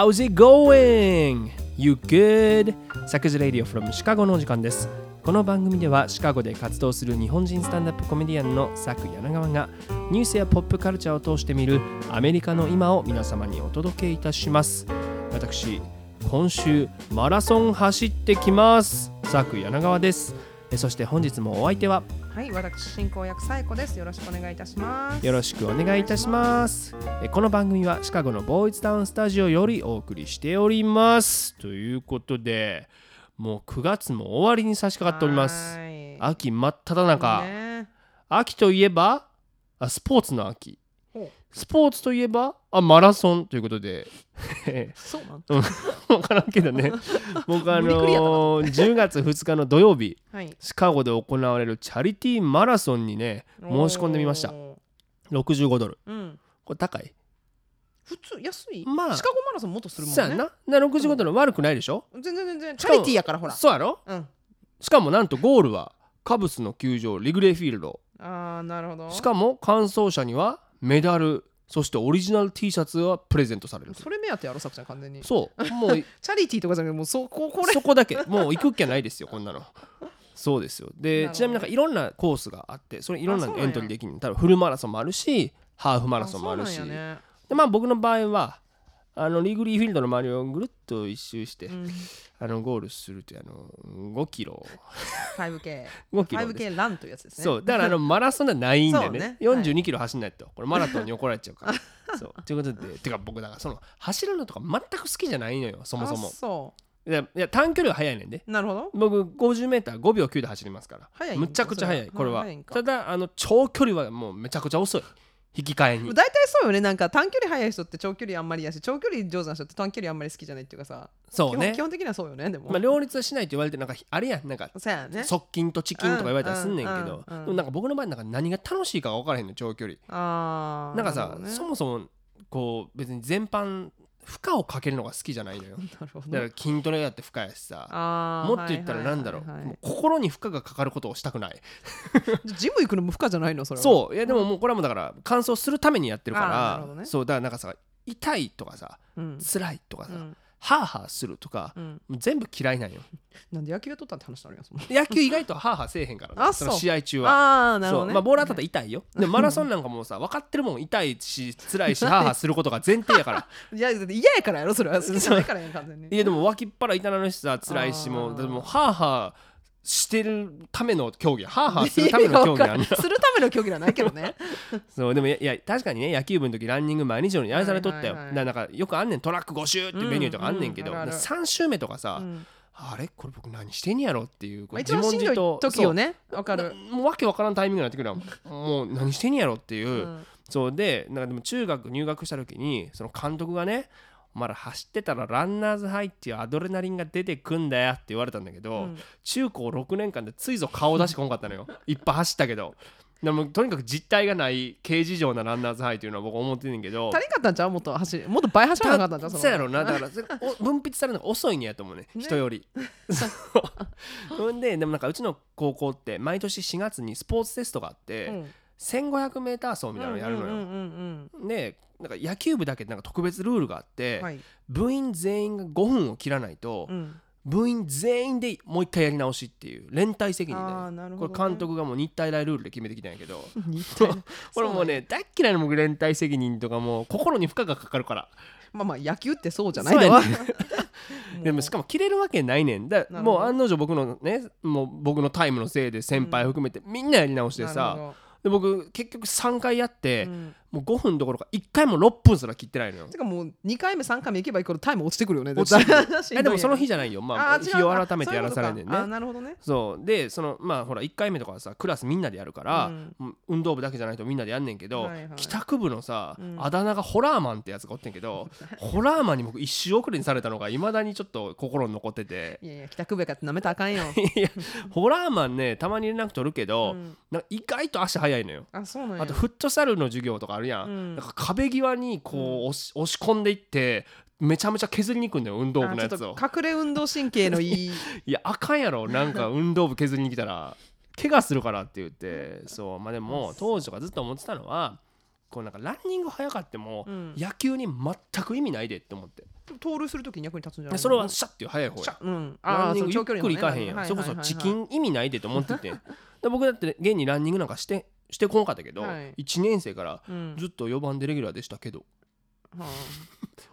How's it going? You good? サクズレディオ from シカゴのお時間です。この番組ではシカゴで活動する日本人スタンダップコメディアンのサク柳川がニュースやポップカルチャーを通して見るアメリカの今を皆様にお届けいたします。私、今週マラソン走ってきます。サク柳川です。そして本日もお相手ははい、私進行役サイコです。よろしくお願いいたします。よろしくお願いいたします。えこの番組はシカゴのボーイズタウンスタジオよりお送りしております。ということで、もう9月も終わりに差し掛かっております。はい秋真っ只中。ね秋といえばあスポーツの秋。スポーツといえばあマラソンということで。そうなんうん 分からんけどね。僕あのー10月2日の土曜日、はい。シカゴで行われるチャリティーマラソンにね、申し込んでみました。お65ドル。ー。うん。これ高い？普通安い？まあシカゴマラソンもっとするもんね。そうやんな。な65ドル悪くないでしょ？全然全然。チャリティーやからほら。そうやろ？うん。しかもなんとゴールはカブスの球場リグレーフィールド。ああ、なるほど。しかも完走者にはメダル、そしてオリジナル T シャツがプレゼントされる。それ目当てやろ、さくちゃん完全に。そう。もう チャリティーとかじゃなくて、もうそこ、これ。そこだけ。もう行くっきゃないですよ、こんなの。そうですよ。で、ちなみになんかいろんなコースがあって、それいろんなエントリーできる。多分フルマラソンもあるし、ハーフマラソンもあるし。でまあ僕の場合は、あのリグリーフィールドの周りをぐるっと一周して、うん。あのゴールするというあの5キロ。5K。5キロ。です 5K ランというやつですね。そう。だからあのマラソンではないんだよそうね。ねはい42キロ走んないと。これマラソンに怒られちゃうから。そう。ということでてか僕だからその走るのとか全く好きじゃないのよそもそも。あそいやいや短距離は速いねんで。う。なるほど。僕 50m5 秒9で走りますから。速いむちゃくちゃ速いそれは。これは。速いんか。ただあの長距離はもうめちゃくちゃ遅い引き換えに大体そうよね。なんか短距離速い人って長距離あんまりやし、長距離上手な人って短距離あんまり好きじゃないっていうかさ。そうね基本的にはそうよね。でも。まあ両立はしないと言われてなんかあれやんなんかそうやね。側近とチキンとか言われたりすんねんけどうんうんうんでもなんか僕の場合なんか何が楽しいかが分からへんの長距離ああ。なんかさそもそもこう別に全般負荷をかけるのが好きじゃないのよ。だから筋トレやって負荷やしさ。もっと言ったらなんだろう。心に負荷がかかることをしたくない。ジム行くのも負荷じゃないのそれは。そう。いやでももうこれはもうだから乾燥するためにやってるかあーなるほどね。らそう。だからなんかさ痛いとかさうん。辛いとかさうんハーハーするとか全部嫌いなんよ。なんで野球やっとったって話になるやんその野球意外とハーハーせえへんからねあその試合中は。ああなるほどね。まあボール当たったら痛いよ。でもマラソンなんかもうさ分かってるもん。痛いし辛いしハーハーすることが前提やから。いやだって嫌やからやろそれは。好きじゃないからやん完全に。いやでも脇っ腹痛なるしさ辛いしもうでもハーハーしてるための競技ハーハーするための競技 するための競技ではないけどね。そうでもいや確かにね野球部の時ランニング毎日のようにやらされとったよ、はいはいなんかよくあんねんトラック5周っていうメニューとかあんねんけど、うんうんあるある3周目とかさ、うん。あれこれ僕何してんやろっていうまあ一番しんどい時よね。わかる。もうわけわからんタイミングになってくるわ。もう何してんやろっていう、うん。そうでなんかでも中学入学した時にその監督がねお前ら走ってたらランナーズハイっていうアドレナリンが出てくんだよって言われたんだけど、うん。中高6年間でついぞ顔出しこんかったのよ。いっぱい走ったけど。でもとにかく実体がない軽事情なランナーズハイっていうのは僕思ってんねんけど。足りんかったんちゃう？もっと走りもっと倍走らなかったんちゃうのそうやろなだから分泌されるのが遅いんやと思うねね。人より。そう。ほんででもなんかうちの高校って毎年4月にスポーツテストがあって、うん。1500m 走みたいなのをやるのよ、でなんか野球部だけなんか特別ルールがあって、うんはい。部員全員が5分を切らないと、うん。部員全員でもう一回やり直しっていう連帯責任あーだよ、なるほどね。これ監督がもう日体大ルールで決めてきたんやけど。これもうね大っ嫌いな僕連帯責任とかもう心に負荷がかかるから。まあまあ野球ってそうじゃないのね。でもしかも切れるわけないねん。だもう案の定僕のねもう僕のタイムのせいで先輩含めてみんなやり直してさ、で僕結局3回やって、どうんもう5分どころか1回も6分すら切ってないのよ。てかもう2回目3回目行けばいいからタイム落ちてくるよね。落ちてくる。でもその日じゃないよ。まあ日を改めてやらされんね。んあなるほどね。そう。でそのまあほら1回目とかはさクラスみんなでやるから、うん。うん運動部だけじゃないとみんなでやんねんけど、はいはい。帰宅部のさ、うん。あだ名がホラーマンってやつがおってんけど ホラーマンに僕一周遅れにされたのがいまだにちょっと心に残ってて。いやいや帰宅部やからってなめたらあかんよ、いやホラーマンねたまに連絡取るけど、うん。なんか意外と足早いのよ。あそうなんや。あとフットサルの授業とかるやん、うん。なんか壁際にこう押し,、押し込んでいってめちゃめちゃ削りに行くんだよ運動部のやつを。隠れ運動神経のいい。いやあかんやろなんか 運動部削りに来たら。怪我するからって言って。そうまあでも当時とかずっと思ってたのはこうなんかランニング早かってもうん。野球に全く意味ないでって思って。盗塁するときに役に立つんじゃないでそれはシャッていう早い方や。うん。ランニングゆっくり行かへんやん、のねそれこそチキン意味ないでと思ってて。で僕だって現にランニングなんかしてしてこんかったけど、はい。1年生からうん。ずっと4番でレギュラーでしたけど。はあ。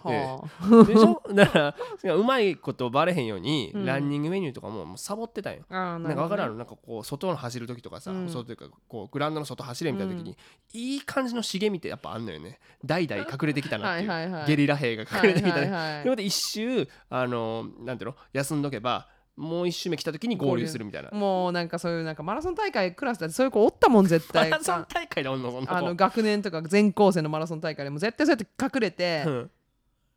ええ。はあ。でしょ？だからうまいことバレへんように、うん。ランニングメニューとかももうサボってたんよ。なんか分からんるなんかこう外の走る時とかさ、うん。外というかこうグラウンドの外走れみたいな時に、いい感じの茂みってやっぱあんのよね。代々隠れてきたなっていう、ゲリラ兵が隠れてきたね、はいはいはで一周あのなんていうの？休んどけばもう一周目来た時に合流するみたいな。もうなんかそういうなんかマラソン大会クラスだってそういう子おったもん絶対。マラソン大会でおんのそんな子。あの学年とか全校生のマラソン大会でも絶対そうやって隠れてうん。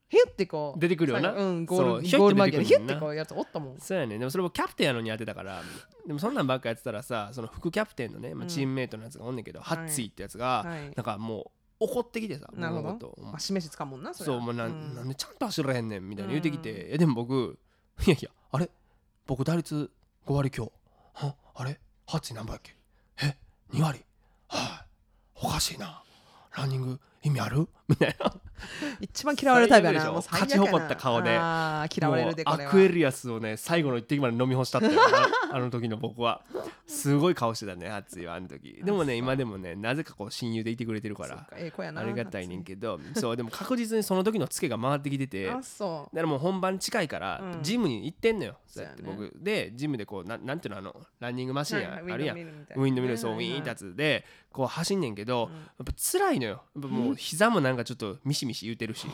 ヒュッてこう出てくるよな。うんゴールヒュッてヒュッてこうやつおったもん。そうやね。でもそれもキャプテンやのに当てたからでもそんなんばっかやってたらさその副キャプテンのね、まあ、うんチームメイトのやつがおんねんけど、はい。ハッツィってやつが、はい。なんかもう怒ってきてさなるほど。まあ示しつかんもんなそそうもうなん,、ん。なんでちゃんと走らへんねんみたいな言うてきて、うんえでも僕いやいやあれ僕打率5割強。は？あれ？ハッツィ何倍やっけ？え？2割？はい、おかしいな。ランニング意味ある？みたいな。一番嫌われるタイプやな。勝ち誇った顔で。嫌われるでアクエリアスをね最後の一滴まで飲み干したったよなあの時の僕は。すごい顔してたねハッツィはあの時でもね今でもねなぜかこう親友でいてくれてるからありがたいねんけどそうでも確実にその時のツケが回ってきてて あそう。だからもう本番近いからうん。ジムに行ってんのよ、そうやって僕。でジムでこうななんていうのあのランニングマシンや、あるやん。ウィンドミルそうウィーンってやつでこう走んねんけど、うん。やっぱ辛いのよ。やっぱもう膝もなんかちょっとミシミシ言うてるし。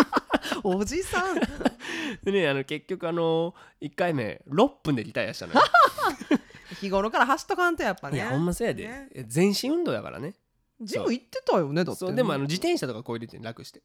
おじさん。でねあの結局あの1回目6分でリタイアしたのよ。日頃から走っとかんとやっぱね。ほんまそうやで、ね。全身運動やからねジム行ってたよねだって。そうでもあの自転車とかこう入れて楽して。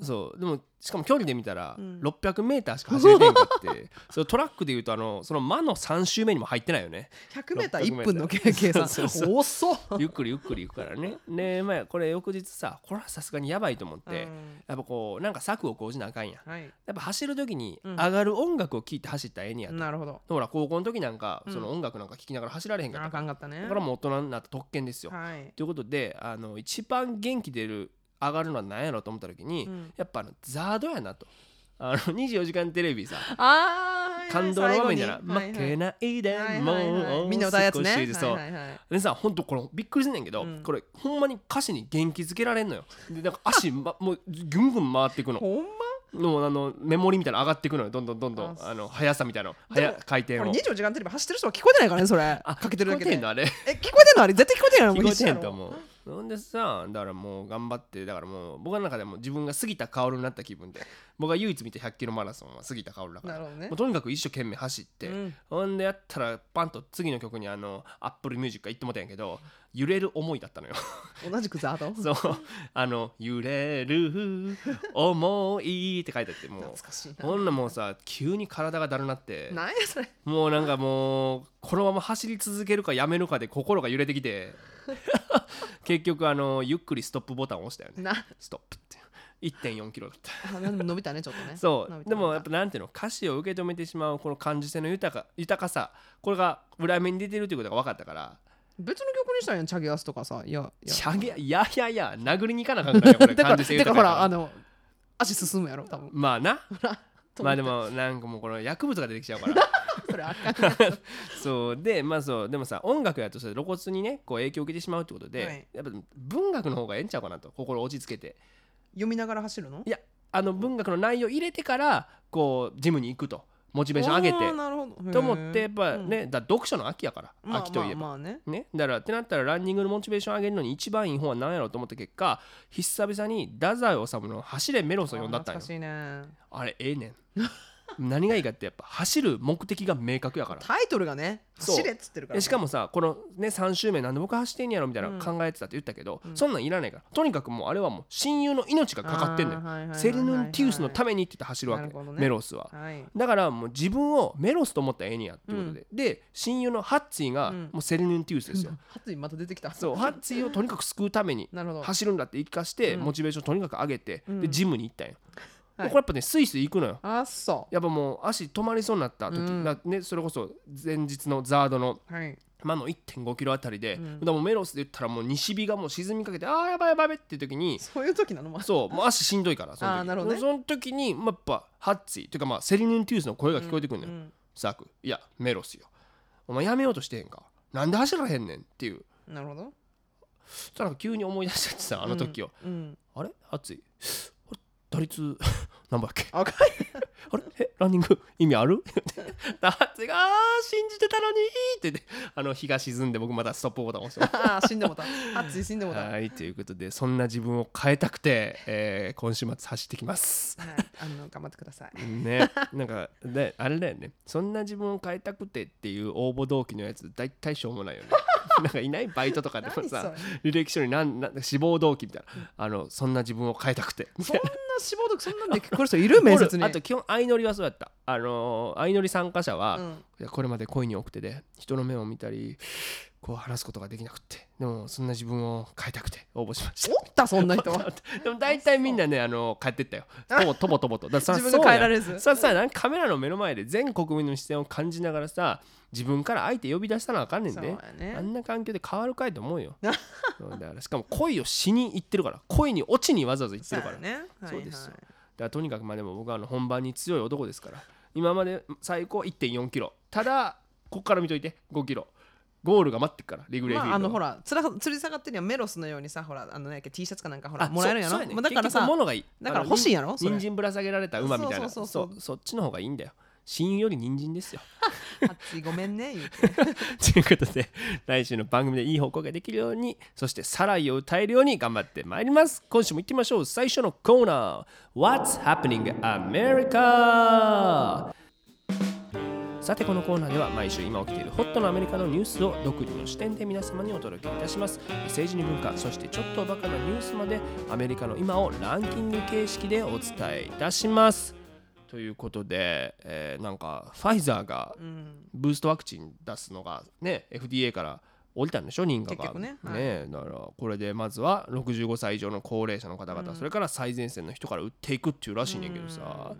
そう。でもしかも距離で見たらうん。600m しか走れてんかって。そうトラックでいうとあのその魔の3周目にも入ってないよね。100m1 分の計計算。そうそうそう。遅っ。ゆっくりゆっくり行くからね。でまあこれ翌日さこれはさすがにやばいと思って、うん。やっぱこうなんか策を講じなあかんやん。はい。やっぱ走る時にうん。上がる音楽を聴いて走ったらええねやと、なるほど。ほら高校の時なんかうん。その音楽なんか聴きながら走られへんかあったかんかったね。だからもう大人になった特権ですよ、はい。ということであの一番元気出る上がるのは何やろうと思った時に、うん。やっぱあのザードやなと。あの24時間テレビさ感動の場面じゃな。い、最後に。負けないで、はいはいもう、はいはい。みんな歌うやつはいはいはい。でさほんとこれびっくりすんねんけど、うん。これほんまに歌詞に元気づけられんのよ。でなんか足、ま、もうぐんぐん回っていくの。ほんま？もうあのメモリみたいなの上がっていくのよ。どんどんどんどん。ああの速さみたいな速回転を。これ24時間テレビ走ってる人は聞こえてないからねそれ。あかけてるだけで。聞こえてんのあれ。え聞こえてんの？あれ絶対聞こえてんの聞こえてんとう。思うほんでさだからもう頑張ってだからもう僕の中でも自分が杉田かおるになった気分で 僕が唯一見て100キロマラソンは杉田かおるだから。なるほどね。もうとにかく一生懸命走って、うん。ほんでやったらパンと次の曲にあの Apple Music が行ってもったんやけど揺れる想いだったのよ。同じくザード？そう。あの揺れる思いって書いてあってもう。懐かしいな。ほんなもうさ急に体がだるなって。なんやそれ。もうなんかもうこのまま走り続けるかやめるかで心が揺れてきて 結局あのゆっくりストップボタンを押したよね。な。ストップって。1.4キロだった。あでも伸びたねちょっとね。そう。でもやっぱなんていうの歌詞を受け止めてしまうこの感受性の豊か豊かさ。これが裏目に出てるということが分かったから。別の曲にしたんやんチャゲアスとかさ。いやいや。しゃげいやいやいや殴りに行かなあかんからよこれ だから感受性だから豊かやからほらあの足進むやろ多分。まあなまあでももなんかもうこの薬物が出てきちゃうから。それ そう。でまあそう。でもさ音楽やとさ露骨にねこう影響を受けてしまうってことで、はい。やっぱ文学の方がええんちゃうかなと。心落ち着けて。読みながら走るの？いやあの文学の内容入れてからこうジムに行くとモチベーション上げて。あーなるほど。と思ってやっぱうんね、だ読書の秋やから、まあ秋といえば、まあまあね。ね、だからってなったらランニングのモチベーション上げるのに一番いい本は何やろうと思った結果久々に太宰治の「走れメロス」を読んだったんよ。ね。あれええねん 何がいいかってやっぱ走る目的が明確やから。タイトルがね走れっつってるから、ね、でしかもさこのね3周目なんで僕走ってんやろみたいなうん。考えてたって言ったけど、うん。そんなんいらないから。とにかくもうあれはもう親友の命がかかってんのよ。セレヌンティウスのためにって言って走るわけ、ね。メロスは。はい。だからもう自分をメロスと思ったらええにやっていうことで、で親友のハッツィがうん。もうセレヌンティウスですよ、ハツイまた出てきた。そうハッツィをとにかく救うために走るんだって言い聞かして、うん。モチベーションとにかく上げて、うん。でジムに行ったんよ、これやっぱねスイスイ行くのよ。あっそ。やっぱもう足止まりそうになった時、うん。だね、それこそ前日のザードのはい。まあの1.5キロあたりで、うん。だからもうメロスで言ったらもう西日がもう沈みかけてあーやばいやばいやばいっていう時にそういう時なのまあ。そうもう足しんどいからその時。あーなるほどね。その時に、まあ、やっぱハッツィというかまあセリヌンティウスの声が聞こえてくるのよ、うんサークいやメロスよ。お前やめようとしてへんか。なんで走らへんねんっていう。なるほど。そしたらなんか急に思い出しちゃってさあの時を、うんあれ？ハッ打率何番やっけ？赤いあれ？えランニング？意味ある？ダッツがあー信じてたのにって言ってあの日が沈んで僕またストップボタン押してあ死んでもた。ハツイ死んでもた。はいはいということでそんな自分を変えたくて、えー今週末走ってきます。あの頑張ってください。ねなんかであれだよね。そんな自分を変えたくてっていう応募動機のやつ大体しょうもないよね。なんかいないバイトとかでもさ履歴書になんなん志望動機みたいな、あのそんな自分を変えたくて。そんな志望読そんなんで来る人いる。面接に。あと基本相乗りはそうやった。あのー相乗り参加者は、うん。これまで恋に奥手で人の目を見たりこう話すことができなくてでもそんな自分を変えたくて応募しました。おったそんな人は。でも大体みんなねあの帰ってったよ。とぼとぼとぼと。だからそ 自分が変えられず。ささなんかカメラの目の前で全国民の視線を感じながらさ自分から相手呼び出したらあかんねんそうで、やね。あんな環境で変わるかいと思うよ。だからしかも恋をしに行ってるから。恋に落ちにわざわざ行ってるから。そうやね。そうですよ。はいはいだからとにかくまあでも僕はあの本番に強い男ですから今まで最高1 4キロ。ただここから見といて5キロ。ゴールが待ってっからリグレーフィールド。はまああのほらつら吊り下がってるにはメロスのようにさほらあのね T シャツかなんかほらあもらえるんやろ？ねまあだからさ物がいい。だから欲しいんやろ？人参ぶら下げられた馬みたいな。そそううそうそう。そうそっちの方がいいんだよ。親友より人参ですよ熱いごめんね言うて。ということで来週の番組でいい報告ができるようにそしてサライを歌えるように頑張ってまいります。今週も行ってみましょう。最初のコーナー。What's Happening America? さてこのコーナーでは毎週今起きているホットなアメリカのニュースを独自の視点で皆様にお届けいたします。政治に文化そしてちょっとバカなニュースまでアメリカの今をランキング形式でお伝えいたします。ということで、えーなんかファイザーがうん。ブーストワクチン出すのがね FDA から降りたんでしょ認可が。ね。はい。だからこれでまずは65歳以上の高齢者の方々、うん。それから最前線の人から打っていくっていうらしいねんけどさ、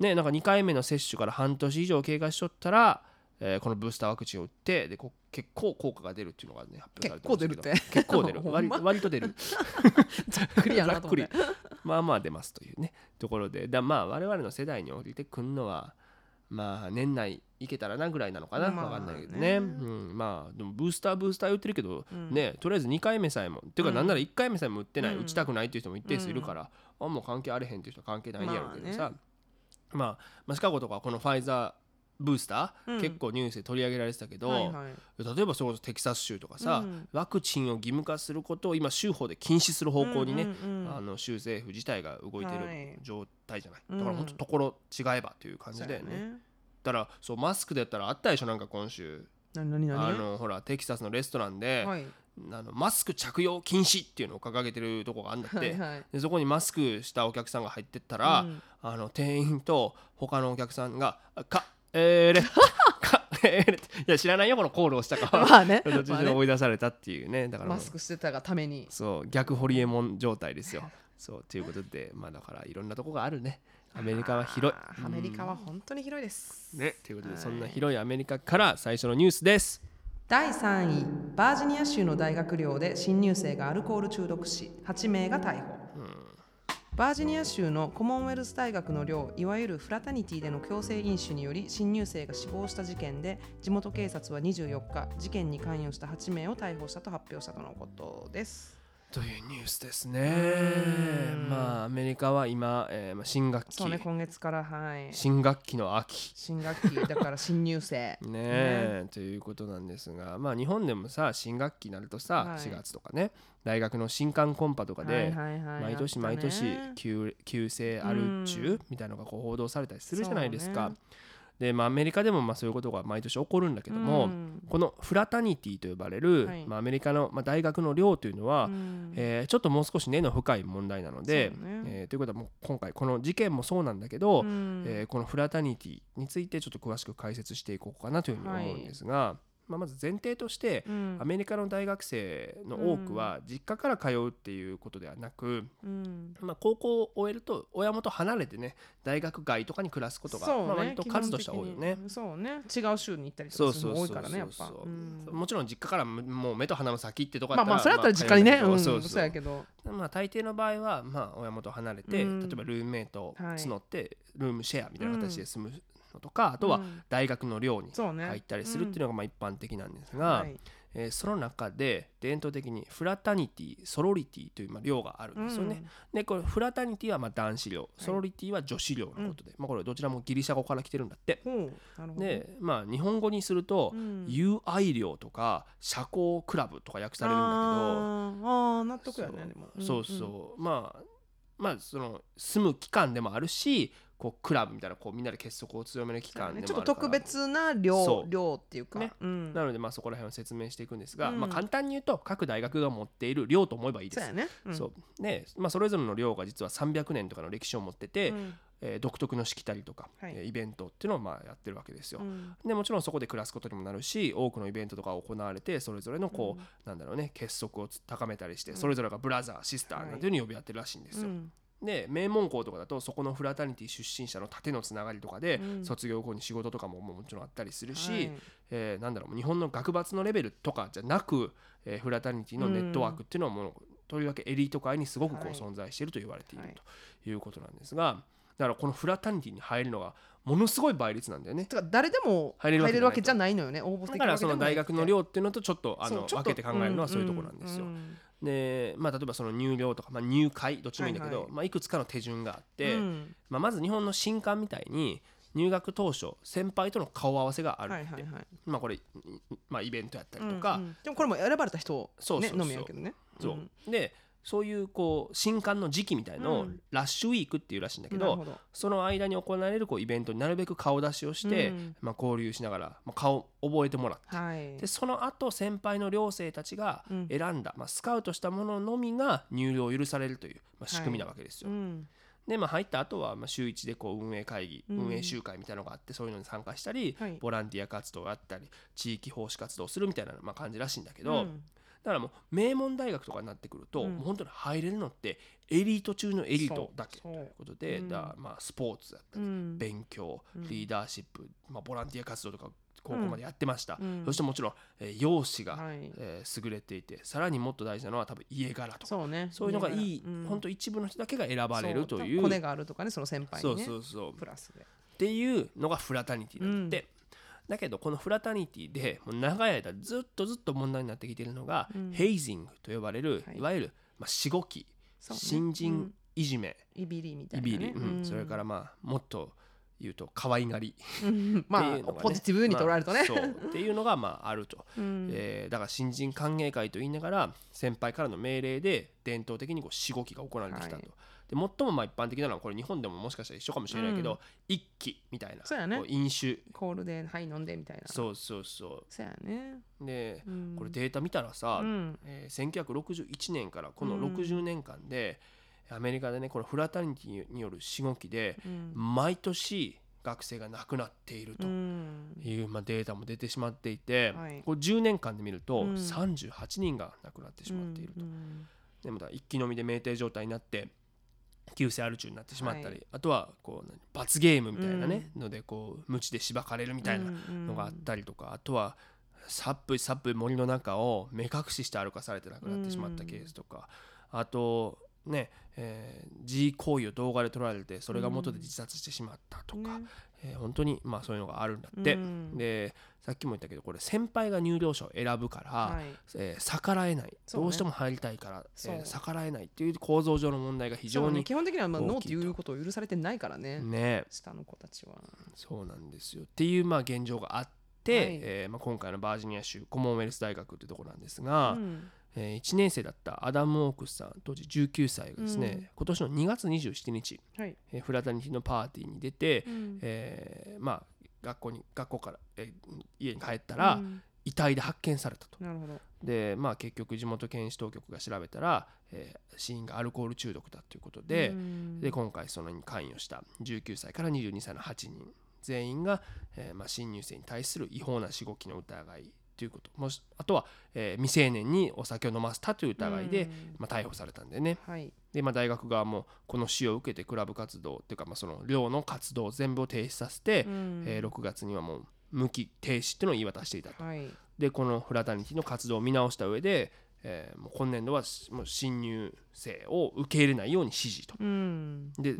ねなんか2回目の接種から半年以上経過しとったら、えーこのブースターワクチンを打ってでこ結構効果が出るっていうのがね発表されてますけど。結結構出る。割割と出る。ざっくりやなざっくり。と思ってまあまあ出ますというねところで。だまあ我々の世代に降りてくんのはまあ年内いけたらなぐらいなのかな、まあわかんないけどね、ねうん、まあでもブースターブースター言ってるけど、うん。ねとりあえず2回目さえもっていうかうん。なんなら1回目さえも打ってない、うん。打ちたくないっていう人も一定数いるから、あもう関係あれへんっていう人は関係ないんやろうけどさ、まあまあ、まあシカゴとかこのファイザーブースター、うん。結構ニュースで取り上げられてたけど、はいはい。例えばそれこそテキサス州とかさ、うん。ワクチンを義務化することを今州法で禁止する方向にね、うんうんうんあの州政府自体が動いてはい。る状態じゃない、うん。だから本当ところ違えばという感じだよね。そうやだからそうマスクでやったらあったでしょ？なんか今週。何何何？あのほらテキサスのレストランで、はい。あのマスク着用禁止っていうのを掲げてるとこがあんだって、はいはい。でそこにマスクしたお客さんが入ってったら、うん。あの店員と他のお客さんが「かえーれ」かえーれ」っていや知らないよこのコールをしたか。は まあね。追い出されたっていうね。だからもうマスクしてたがために。そう逆ホリエモン状態ですよ。そうということでまあだからいろんなとこがあるね。アメリカは広い。あーアメリカは本当に広いです。ねということではい。そんな広いアメリカから最初のニュースです。第3位バージニア州の大学寮で新入生がアルコール中毒死。8名が逮捕、バージニア州のコモンウェルス大学の寮いわゆるフラタニティでの強制飲酒により新入生が死亡した事件で地元警察は24日事件に関与した8名を逮捕したと発表したとのことです。というニュースですね。うん。まあアメリカは今、えーまあ、新学期、そうね今月からはい。新学期の秋。新学期だから新入生。ねえということなんですがまあ日本でもさ新学期になるとさ、はい。4月とかね大学の新刊コンパとかで、毎年毎年ね。旧旧制あるっちゅううみたいなのがこう報道されたりするじゃないですか。でまあアメリカでもまあそういうことが毎年起こるんだけども、うん。このフラタニティと呼ばれる、はい。まあ、アメリカの、まあ、大学の寮というのは、うん。えーちょっともう少し根の深い問題なので、ね。えーということはもう今回この事件もそうなんだけど、うん。えーこのフラタニティについてちょっと詳しく解説していこうかなというふうに思うんですが、まあ、まず前提として、うん。アメリカの大学生の多くは実家から通うっていうことではなく、うん。まあ、高校を終えると親元離れてね大学外とかに暮らすことが、そうねまあ、割と数としては多いよね。そうね。違う州に行ったりとそうかする多いからねやっぱ。そううん。もちろん実家からももう目と鼻の先ってとこまあまあそれだったら実家にねうん。そうまあ通う。んだけどやけど。まあ大抵の場合はまあ親元離れて、うん。例えばルームメイトをはい募ってルームシェアみたいな形で住むのとか、あとはうん。大学の寮に入ったりするっていうのがまあ一般的なんですが、はい。えーその中で伝統的にフラタニティソロリティというまあ寮があるんですよね。でこれフラタニティはまあ男子寮。ソロリティは女子寮のことで、まあ、これどちらもギリシャ語から来てるんだって。でまあ日本語にすると、うん。友愛寮とか社交クラブとか訳されるんだけど。あーあー納得やねそうそう。まあまあその住む期間でもあるしこうクラブみたいなこうみんなで結束を強める期間でもあるちょっと特別なそ量う。量っていうか。ね。うん。なのでまあそこら辺を説明していくんですが、うん。まあ簡単に言うと各大学が持っている寮と思えばいいです。そね。うん。そう。で、まあ、それぞれの寮が実は300年とかの歴史を持ってて、うん。えー独特のしきたりとか、はい。えーイベントっていうのをまあやってるわけですよ。うん。でもちろんそこで暮らすことにもなるし多くのイベントとか行われてそれぞれのこう、うん。なんだろうね結束を高めたりして、うん。それぞれがブラザーシスターなんていうふうに呼び合ってるらしいんですよ。うんで名門校とかだとそこのフラタニティ出身者の縦のつながりとかで、うん。卒業後に仕事とかももちろんあったりするし、はい。えーなんだろう日本の学閥のレベルとかじゃなく、えーフラタニティのネットワークっていうのはもう、とりわけエリート界にすごくこうはい存在していると言われているはいということなんですが、だからこのフラタニティに入るのがものすごい倍率なんだよね。誰でも入れるわけじゃない入れるわけじゃないのよね。応募だからその大学の寮っていうのとちょっとあの分けて考えるのはそういうところなんですよ。うんでまあ、例えばその入寮とか、まあ、入会どっちもいいんだけど、はいはい。いまあ、いくつかの手順があって、うん。まあ、まず日本の新刊みたいに入学当初先輩との顔合わせがあるって、はいはいはい。まあこれ、いまあ、イベントやったりとか、うんうん。でもこれも選ばれた人ねそうそうそう。のみやけどね。そう。うん。でそういうこう新刊の時期みたいのをうん。ラッシュウィークっていうらしいんだけど、なるほど。その間に行われるこうイベントになるべく顔出しをして、うん。まあ、交流しながら、まあ、顔覚えてもらってはい。でその後先輩の寮生たちがうん。選んだ、まあ、スカウトしたもののみが入寮を許されるという、まあ、仕組みなわけですよ。うん。で、まあ、入った後はまあ週1でこう運営会議、うん。運営集会みたいなのがあってそういうのに参加したり、はい。ボランティア活動があったり地域奉仕活動をするみたいな、まあ、感じらしいんだけど、うんだからもう名門大学とかになってくると、うん。もう本当に入れるのってエリート中のエリートだけそう。ということで、うん。だまあスポーツだったり、うん。勉強うん。リーダーシップ、まあ、ボランティア活動とか高校までやってました、うん。そしてもちろん、えー容姿が、はい。えー優れていてさらにもっと大事なのは多分家柄とか。そうね。そういうのがいい、うん。本当一部の人だけが選ばれるというそコネがあるとかねその先輩そうにね。そうそうプラスで。っていうのがフラタニティなん。で、だけどこのフラタニティでもう長い間ずっとずっと問題になってきているのが、うん。ヘイジングと呼ばれる、はい。い、わゆる、まあ、しごき、そうね。新人いじめ、イビリみたいないびり、ねうん。それからまあもっと言うと可愛がり。うん。まあね。ポジティブに捉えるとね。まあそう。っていうのがまああると、うん。えーだから新人歓迎会と言いながら先輩からの命令で伝統的にこうしごきが行われてきたと、はいで最もまあ一般的なのはこれ日本でももしかしたら一緒かもしれないけど、うん。一気みたいな。そうやね。こう飲酒。コールではい飲んでみたいな。そうそうそそうやね。うで、うん。これデータ見たらさ、うん。えー1961年からこのうん。60年間で、アメリカでねこのフラタニティによるしごきでうん。毎年学生が亡くなっているとうん。いう、まあ、データも出てしまっていて、はい。これ10年間で見るとうん。38人が亡くなってしまっていると。うん。でまた一気飲みで酩酊状態になって急性アル中になってしまったり、はい。あとはこう何罰ゲームみたいなね、のでこう鞭でしばかれるみたいなうんのがあったりとか、あとはさっぷいさっぷい森の中を目隠しして歩かされて亡くなってしまったケースとか、あとね、えー、自行為を動画で撮られてそれが元で自殺してしまったとか、ねえー本当にまあそういうのがあるんだって、うん。でさっきも言ったけどこれ先輩が入寮者を選ぶから、はい。えー逆らえない、ね。どうしても入りたいから、えー逆らえないっていう構造上の問題が非常にね。基本的にはまあノーっていうことを許されてないからね。ね。下の子たちは。そうなんですよ。っていうまあ現状があって、はい。えーまあ、今回のバージニア州コモンウェルス大学というところなんですが、うんえ1年生だったアダム・オークスさん当時19歳がですね、うん。今年の2月27日、はい。えーフラタニティのパーティーに出て、うん。えーまあ学校に学校から、えー家に帰ったら、うん。遺体で発見されたと。なるほど。でまあ結局地元検視当局が調べたら、えー死因がアルコール中毒だということで,、うん。で今回そのに関与した19歳から22歳の8人全員が、えーまあ、新入生に対する違法なしごきの疑いということ。もしあとは、えー未成年にお酒を飲ませたという疑いで、うん。まあ、逮捕されたんでね。はい。で、まあ、大学側もこの死を受けてクラブ活動っていうか、まあ、その寮の活動全部を停止させて、うん。えー6月にはもう無期停止っていうのを言い渡していたと。はい。でこのフラタニティの活動を見直した上で、えーもう今年度はしもう新入生を受け入れないように指示と。うん。で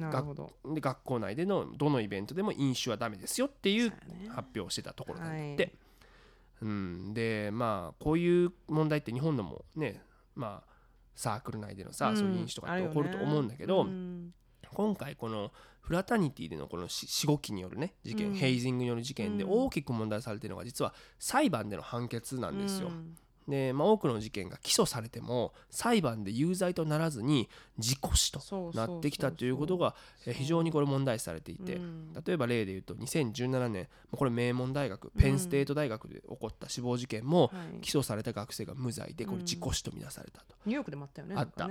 学校内でのどのイベントでも飲酒はダメですよっていう発表をしてたところなんだっはて、うん、でまあこういう問題って日本でもねまあサークル内でのさ、うん。そういう飲酒とかって起こると思うんだけど、ね。うん。今回このフラタニティでのこのししごきによるね事件、うん。ヘイジングによる事件でうん。大きく問題されているのが実は裁判での判決なんですよ。うんで、まあ、多くの事件が起訴されても裁判で有罪とならずに自己死となってきたということがえ非常にこれ問題視されていて、うん。例えば例で言うと2017年これ名門大学ペンステート大学で起こった死亡事件もはい。起訴された学生が無罪でこれ自己死とみなされたと、ニューヨークでもあったよねあった。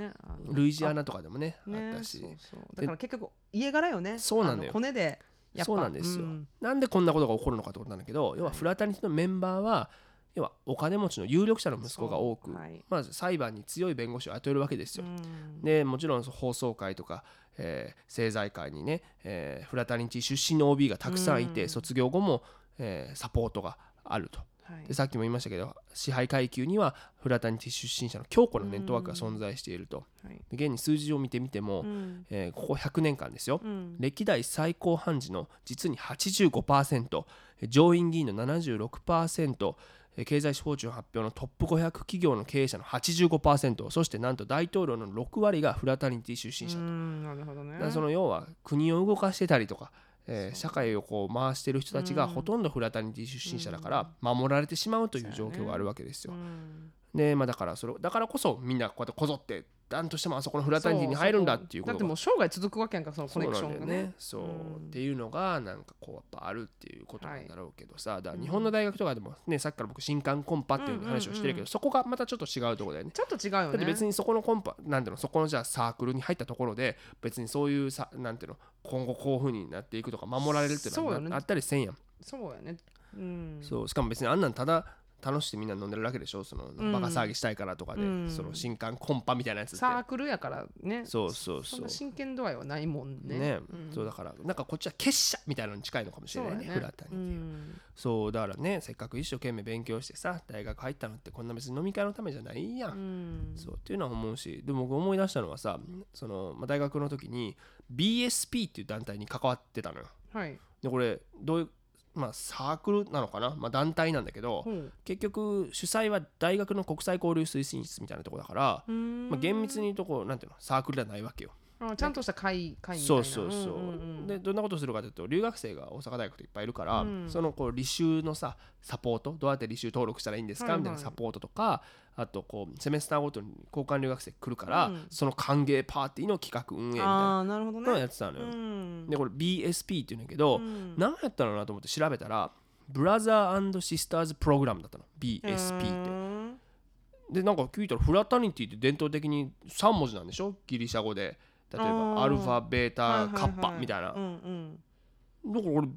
ルイジアナとかでもねあねったし、そうそう。だから結局家柄よね。そうなんだよ。骨でそうなんですよ。ん。なんでこんなことが起こるのかってことなんだけど要はフラタニティのメンバーは要はお金持ちの有力者の息子が多く、はい。まず裁判に強い弁護士を雇えるわけですよ。うん。でもちろん放送会とか、えー政財界にね、えーフラタニティ出身の OB がたくさんいて、うん。卒業後も、えーサポートがあると。はい。でさっきも言いましたけど支配階級にはフラタニティ出身者の強固なネットワークが存在していると。はい。で現に数字を見てみても、うん。えーここ100年間ですよ、うん。歴代最高判事の実に85%上院議員の76%えー経済フォーチュン発表のトップ500企業の経営者の85%そしてなんと大統領の6割がフラタニティ出身者と、うんなるほどね。その要は国を動かしてたりとか、えー社会をこう回してる人たちがうん。ほとんどフラタニティ出身者だから守られてしまうという状況があるわけですよ。うん。でまあだからそれだからこそみんなこうやってこぞってなんとしてもあそこのフラタニティに入るんだっていうことがだってもう生涯続くわけやんかそのコネクションがそうね。そう、うん。っていうのがなんかこうやっぱあるっていうことなんだろうけどさ、だから日本の大学とかでもねさっきから僕新刊コンパっていう話をしてるけど、うんうんうんそこがまたちょっと違うところだよね。ちょっと違うよね。だって別にそこのコンパなんていうのそこのじゃあサークルに入ったところで別にそういうさなんていうの今後こういう風になっていくとか守られるっていうのはあったりせんやん、そうやね。うんそう。しかも別にあんなんただ楽しくてみんな飲んでるだけでしょ？そのんバカ騒ぎしたいからとかで、うん。その新刊コンパみたいなやつって。サークルやからね。そうそうそそう真剣度合いはないもんね。ね。うん。そうだからなんかこっちは結社みたいなのに近いのかもしれないねそうやフラタニティはうん。そうだからねせっかく一生懸命勉強してさ大学入ったのってこんな別に飲み会のためじゃないやん。そうっていうのは思うしでも僕思い出したのはさその、まあ、大学の時に BSP っていう団体に関わってたのよ。はい。でこれどういうまあサークルなのかな、まあ、団体なんだけどほう。結局主催は大学の国際交流推進室みたいなところだから、うん。まあ、厳密に言うとこうなんていうの？サークルではないわけよあちゃんとした会会みたいな。そうそうそう,、んんうんでどんなことするかというと留学生が大阪大学でいっぱいいるから、うん。そのこう履修のさサポートどうやって履修登録したらいいんですか、はいはい。みたいなサポートとかあとこうセメスターごとに交換留学生来るから、うん。その歓迎パーティーの企画運営みたいなのをねやってたのよ、うん。でこれ BSP っていうんだけど、うん。何やったのかなと思って調べたらブラザーシスターズプログラムだったの BSP って。うんでなんか聞いたらフラタニティって伝統的に3文字なんでしょ？ギリシャ語で例えばアルファベータはいはいはいカッパみたいな。うんうん。だから俺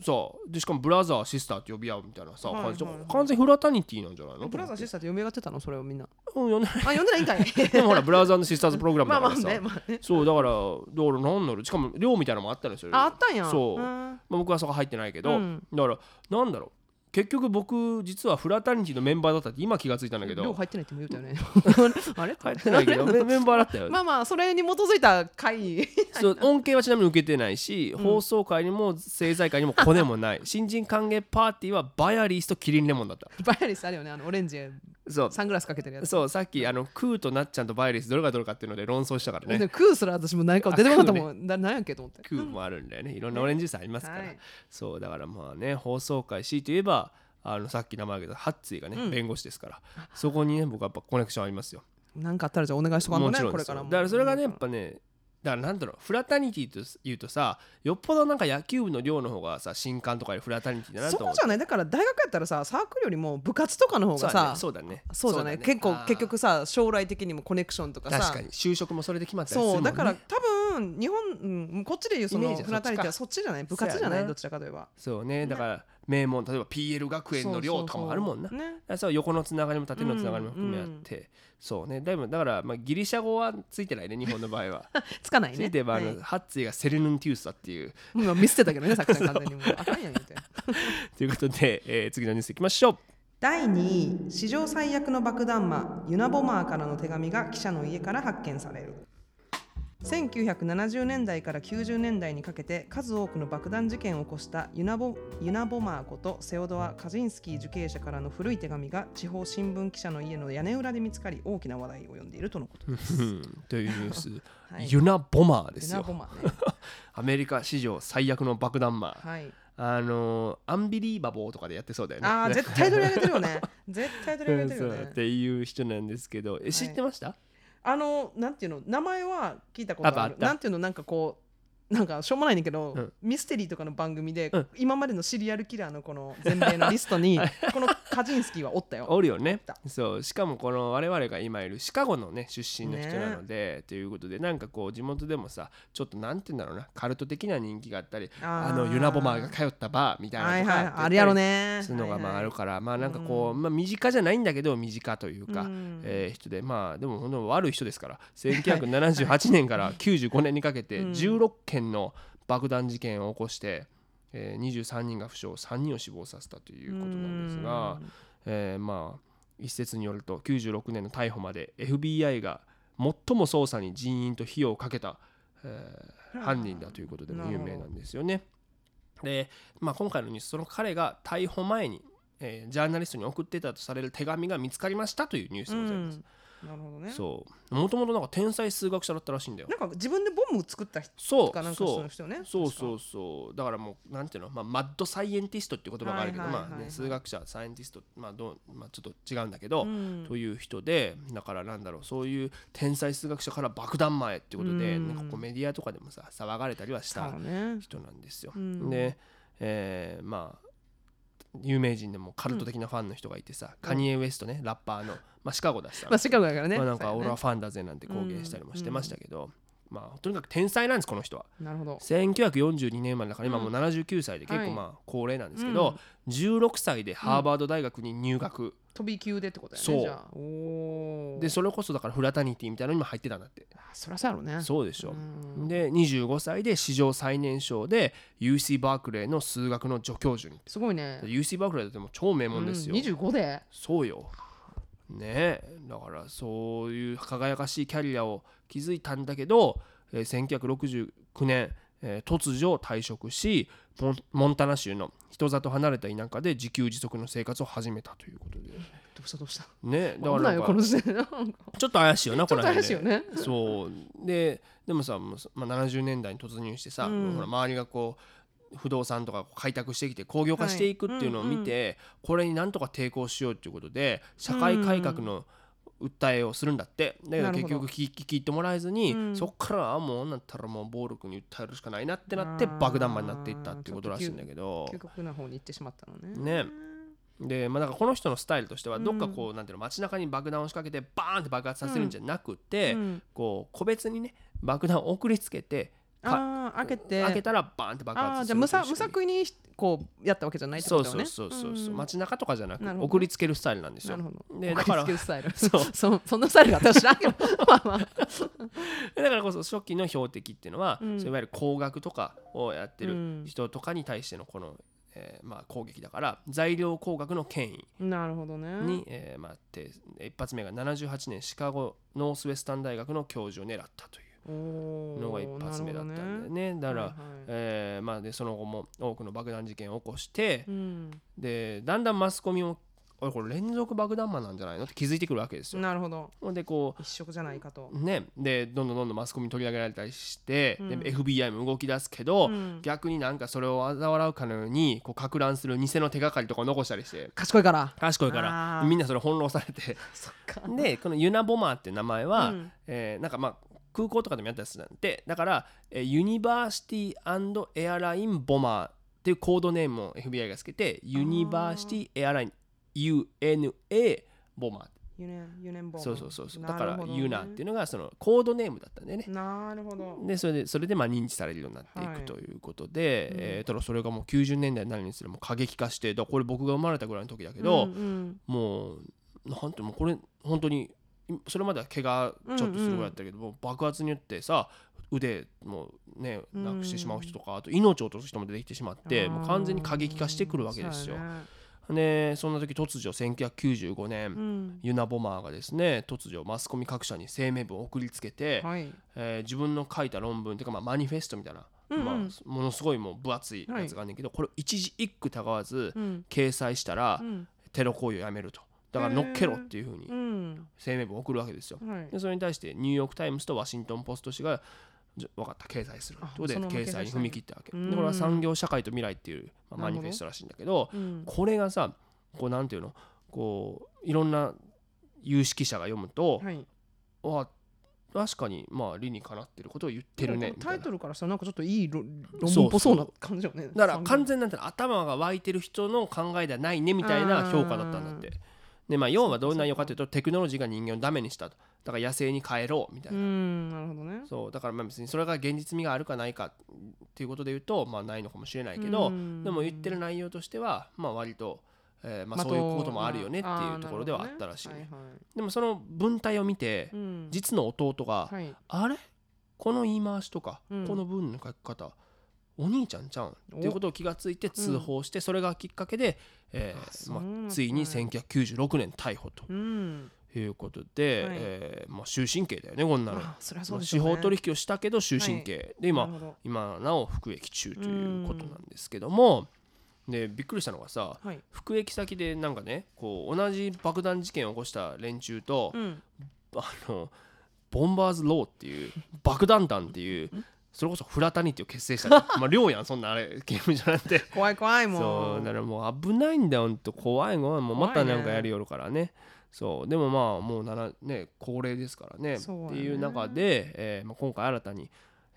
さでしかもブラザーシスターって呼び合うみたいなさ、はいはいはい感じ。完全フラタニティなんじゃないの？ブラザーシスターって読み上がってたの？それをみんな。うん読んでない。あ読んでないんかい。でもほらブラザーシスターズプログラムまあまあだからさ、ねまあね。そうだからだからなんだろうしかも寮みたいなのもあったんですよああったんや。そう。うん。まあ、僕はそこ入ってないけど、うん。だからなんだろう結局僕実はフラタニティのメンバーだったって今気がついたんだけど。量入ってないっても言うたよね。あれ？入ってないけどメメンバーだったよ。まあまあそれに基づいた会そう恩恵はちなみに受けてないし、うん。放送会にも政財会にもコネもない新人歓迎パーティーはバヤリースとキリンレモンだったバイアリスあるよねあのオレンジそう。サングラスかけてるやつ。そうさっきあのクーとなっちゃんとバイアリスどれがどれかっていうので論争したからね。でクーすら私も何か出てこなかったもん、ななんやっけと思って。クーもあるんだよね。いろんなオレンジジュースありますから、はい。そうだからまあね放送会 C といえばあのさっき名前挙げたハッツィがね、うん。弁護士ですから。そこにね僕はやっぱコネクションありますよ。なんかあったらじゃあお願いしとかんとねこれからも。だからそれがねやっぱねだからなんだろうフラタニティというとさよっぽどなんか野球部の寮の方がさ新刊とかよりフラタニティだなと思う。そうじゃない？だから大学やったらさサークルよりも部活とかの方がさそうだね。そうじゃない、だね。結構結局さ将来的にもコネクションとかさ。確かに。就職もそれで決まったりするもん、ね、そうだから多分日本、うん、こっちでいうそのフラタニティはそっちじゃない？部活じゃない？どちらかといえばそうね。だから名門例えば PL 学園の寮とかもあるもんな。そうそうね横のつながりも縦のつながりも含めあって、そうね。だいぶだから、まあ、ギリシャ語はついてないね 日本の場合は。つかないね。ついてばはいハッツィがセレヌンティウスだっていう。もう見捨てたけどねさっき完全にもう。あかんやん言うて。ということで、えー次のニュースいきましょう。第2位史上最悪の爆弾魔ユナボマーからの手紙が記者の家から発見される1970年代から90年代にかけて数多くの爆弾事件を起こしたユナボユナボマーことセオドア・カジンスキー受刑者からの古い手紙が地方新聞記者の家の屋根裏で見つかり大きな話題を呼んでいるとのことです。というニュース、はいユナボマーでユナすよボマーね。アメリカ史上最悪の爆弾魔はい。あのーアンビリーバボーとかでやってそうだよねああ、絶対取り上げてるよね。絶対取り上げてるよね。っていう人なんですけどえ知ってました、あの、なんていうの、名前は聞いたことある。あなんていうの、なんかこう、なんかしょうもないねんだけど、うん。ミステリーとかの番組で、うん。今までのシリアルキラーのこの全米のリストに、このカジンスキーはおったよ。おるよね。た。そう。しかもこの我々が今いるシカゴのね出身の人なので、ということでなんかこう地元でもさちょっとなんて言うんだろうなカルト的な人気があったりあのユナボマーが通ったバーみたいなはいはい、あるやろね。そういうのがまああるかから、まあなんかこう、まあ身近じゃないんだけど身近というか、うん。えー人でまあでも本当に悪い人ですから。1978年から95年にかけてうん。16件の爆弾事件を起こして、えー23人が負傷3人を死亡させたということなんですが、えーまあ一説によると96年の逮捕まで FBI が最も捜査に人員と費用をかけた、えー犯人だということでも有名なんですよね。で、まあ、今回のニュースその彼が逮捕前に、えージャーナリストに送ってたとされる手紙が見つかりましたというニュースでございます。なるほどね。そうもともとなんか天才数学者だったらしいんだよ。なんか自分でボム作った人そうかなんかそそうの人よね。そうそうそうだからもうなんていうの、まあ、マッドサイエンティストっていう言葉があるけど、まあね、数学者サイエンティスト、まあどうまあ、ちょっと違うんだけど、うんという人でだからなんだろうそういう天才数学者から爆弾魔へっていうことで、うんなんかこうメディアとかでもさ騒がれたりはした。人なんですよ。うんで、えーまあ有名人でもカルト的なファンの人がいてさ、カニエ・ウエストねラッパーの、まあ、シカゴだしさ、まあシカゴだからね。まあ、なんか俺はファンだぜなんて公言したりもしてましたけど、まあとにかく天才なんですこの人は。なるほど。1942年生まれだから今もう79歳で結構まあ高齢なんですけど、16歳でハーバード大学に入学、飛び級でってことだよそうね。じゃあおお。でそれこそだからフラタニティみたいなのにも入ってたんだってあそりゃそうやろね。そうでしょ、うんで25歳で史上最年少で UC バークレーの数学の助教授にすごいね。UC バークレーだってもう超名門ですよ、うん25で？そうよねえだからそういう輝かしいキャリアを築いたんだけど、えー1969年、えー突如退職しモンモンタナ州の人里離れた田舎で自給自足の生活を始めたということで。どうしたどうした。ねだからなんか。このちょっと怪しいよなこちょっとの辺で怪しいよね。そう。ででもさ、まあ、70年代に突入してさ、うん。ほら周りがこう不動産とか開拓してきて工業化していくっていうのを見て、これになんとか抵抗しようっていうことで社会改革の訴えをするんだって。だけど結局聞いてもらえずに、うん。そっからあもうなったらもう暴力に訴えるしかないなってなって爆弾魔になっていったっていうことらしいんだけど。究極な方に行ってしまったのね。ね。でまあ、だからこの人のスタイルとしてはどっかこう、なんていうの街中に爆弾を仕掛けてバーンって爆発させるんじゃなくて、うん。こう個別にね爆弾を送りつけてかああ開けて。開けたらバーンって爆ああ発すじゃあ無作無作為にこうやったわけじゃないみってことだよね。そうそうそうそうそううん街中とかじゃなく送りつけるスタイルなんですよなるほど。でだから送りつけるスタイル。そう そそんなスタイルが私知らんけど。まあまあ。だからこそ初期の標的っていうのは、うんそういわゆる工学とかをやってるうん人とかに対してのこの、えーまあ、攻撃だから材料工学の権威なるほどねに、えーまあ、て一発目が78年シカゴノースウェスタン大学の教授を狙ったというおのが一発目だったんだよね。だから、はいはい。えーまあ、でその後も多くの爆弾事件を起こして、うん。でだんだんマスコミもあれこれ連続爆弾魔なんじゃないのって気づいてくるわけですよ。なるほど。でこ一色じゃないかと。うねでどんどんどんどんマスコミに取り上げられたりして、うん。で FBI も動き出すけど、うん。逆になんかそれを嘲笑うかのようにこうか乱する偽の手がかりとかを残したりして。賢いから。賢いから。みんなそれ翻弄されて。そっか。でこのユナボマーって名前は、うん。えーなんかまあ空港とかでもやったやつなんでだから、えーユニバーシティエアラインボマーっていうコードネームを FBI がつけてユニバー。シティエアライン UNA ボマーユネユネンボそうそうそうそう。だからユナっていうのがそのコードネームだったんでね。なるほど。でそれでそれでまあ認知されるようになっていはいくということで、うんえーただそれがもう90年代になるにつれもう過激化してだこれ僕が生まれたぐらいの時だけど、うんうん。もうなんてもうこれ本当にそれまでは怪我ちょっとするぐらいだったけど、もう爆発によってさ腕もねなくしてしまう人とか、あと命を落とす人も出てきてしまってもう完全に過激化してくるわけですよ。でそんな時突如1995年、うん。ユナボマーがですね突如マスコミ各社に声明文を送りつけて、はい。えー自分の書いた論文っていうか、まあ、マニフェストみたいな、うんうん。まあ、ものすごいもう分厚いやつがあんねんけど、これを一字一句たがわずうん。掲載したら、うん。テロ行為をやめるとだから乗っけろっていうふうにうん。声明文を送るわけですよ。はい。でそれに対してニューヨーク・タイムズとワシントン・ポスト紙が分かった掲載する。あということでそのまま掲載に踏み切ったわけ。うん。でこれは産業社会と未来っていう、まあマニフェストらしいんだけどうん。これがさこうなんていうの？こういろんな有識者が読むと、はい。あ確かにまあ理にかなってることを言ってるねタイトルからしたらなんかちょっといい論論文っぽそうな感じよね。だから完全なんて頭が湧いてる人の考えではないねみたいな評価だったんだって。でまあ要はどういう内容かというとテクノロジーが人間をダメにしたと。だから野生に帰ろうみたいうな、んなるほどね。そうだからまあ別にそれが現実味があるかないかっていうことで言うとまあないのかもしれないけど、うん。でも言ってる内容としてはまあ割と、えーまあ、まあそういうこともあるよねっていうところではあったらしい、なるほどねでもその文体を見て、はいはいうん。実の弟が、はい。あれ？この言い回しとか、うん。この文の書き方お兄ちゃんちゃうん？っていうことを気がついて通報して、それがきっかけで、えまあ、だ。ついに1996年逮捕とうんいうことで、はい。えーまあ、終身刑だよねこんなの。司法取引をしたけど終身刑、で今今なお服役中ということなんですけども、でびっくりしたのがさはい。服役先でなんかねこう同じ爆弾事件を起こした連中と、うん。あのボンバーズ・ローっていう爆弾団っていう それこそフラタニティを結成した。まあ寮やんそんなあれゲームじゃなくて。怖い怖いもそううだからもう危ないんだよと。怖いのもうまたなんかやりよるからね。そうでもまあもうならね高齢ですからね。ね。っていう中で、えーまあ、今回新たに、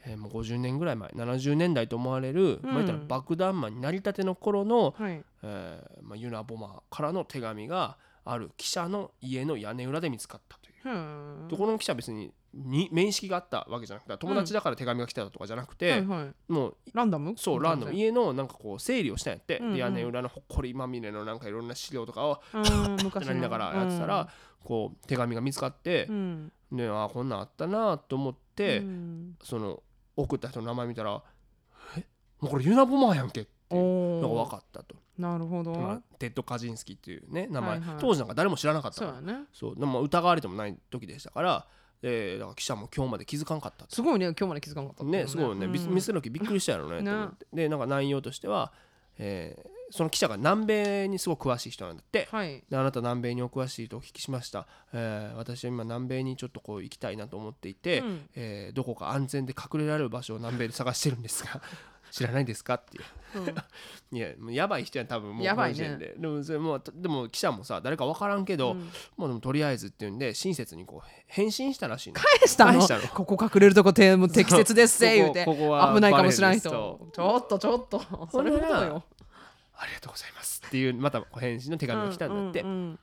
えーもう50年ぐらい前70年代と思われる、まあ言ったらうん爆弾魔になりたての頃の、はい。えーまあ、ユナボマーからの手紙がある記者の家の屋根裏で見つかったでこの記者は別にに面識があったわけじゃなくて友達だから手紙が来てたとかじゃなくて、はいはい。もうランダム？そうランダム。家のなんかこう整理をしたんやって、うんうん。で屋根裏のほっこりまみれのなんかいろんな資料とかをうんなりながらやってたら、こう手紙が見つかってう、ん。であこんなんあったなと思って、うん。その送った人の名前見たら「え？もうこれユナボマーやんけ」っていうのがお分かったと、ーなるほど。まあ、テッド・カジンスキーっていうね名前、はいはい。当時なんか誰も知らなかったから。そうやね。そうでも疑われてもない時でしたから、えーだから記者も今日まで気づかんかったと。すごいね。今日まで気づかなかったってね。すごいよね、びうん。見せる時びっくりしたやろね。ね。でなんか内容としては、えーその記者が南米にすごく詳しい人なんだって、はい。であなた南米にお詳しいとお聞きしました、えー私は今南米にちょっとこう行きたいなと思っていて、うん。えーどこか安全で隠れられる場所を南米で探してるんですが知らないですか？っていう。うん。いやもうやばい人やん多分もうやばいね。で。でもそれもうでも記者もさ誰か分からんけど、うん。もうでもとりあえずっていうんで親切にこう返信したらしいの。返したの？返したの。ここ隠れるとこてもう適切ですぜ言うて。ここここは危ないかもしれん人。バレるですちょっとちょっと。それほどよ。ありがとうございますっていうまた返信の手紙が来たんだって、うんうん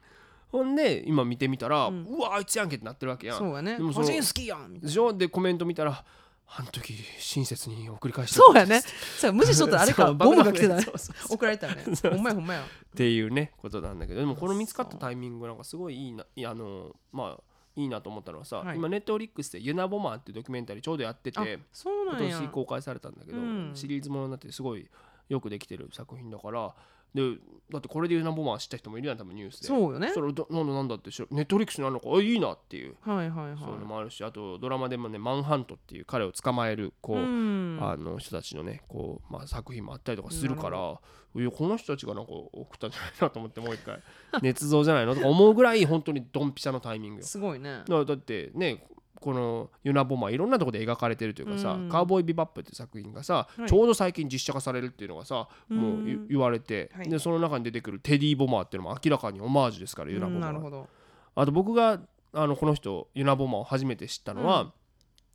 ほんで今見てみたら、ううんわあいつやんけってなってるわけやん。そうやね。個人好きやんみたいな。でコメント見たらあの時親切に送り返してそうやね。そう無視しとったらあれか。ボムが来てたね。送られたよねほんまやほんまや。っていうねことなんだけどでもこの見つかったタイミングなんかすごいいいないやあのまあいいなと思ったのはさ、はい。今ネットフリックスで「ユナボマー」っていうドキュメンタリーちょうどやってあて今年公開されたんだけど、うん。シリーズものになっててすごいよくできてる作品だからでだってこれでユナボマー知った人もいるやん多分ニュースで。そうよね。それどなんだなんだってネットフリックスになるのか？あいいなっていう、はいはいはい。そういうのもあるしあとドラマでもねマンハントっていう彼を捕まえるこう、うん。あの人たちのねこう、まあ、作品もあったりとかするからいやこの人たちがなんか送ったんじゃないなと思ってもう一回。捏造じゃないの？とか思うぐらい本当にドンピシャのタイミングよ。すごいね。だってねこのユナボマいろんなところで描かれてるというかさ「うん。カウボーイビバップ」っていう作品がさ、はい。ちょうど最近実写化されるっていうのがさ、もううん言言われて、はい。でその中に出てくるテディ・ボマーっていうのも明らかにオマージュですからユナボうんマー。はなるほど。あと僕があのこの人ユナボマを初めて知ったのは、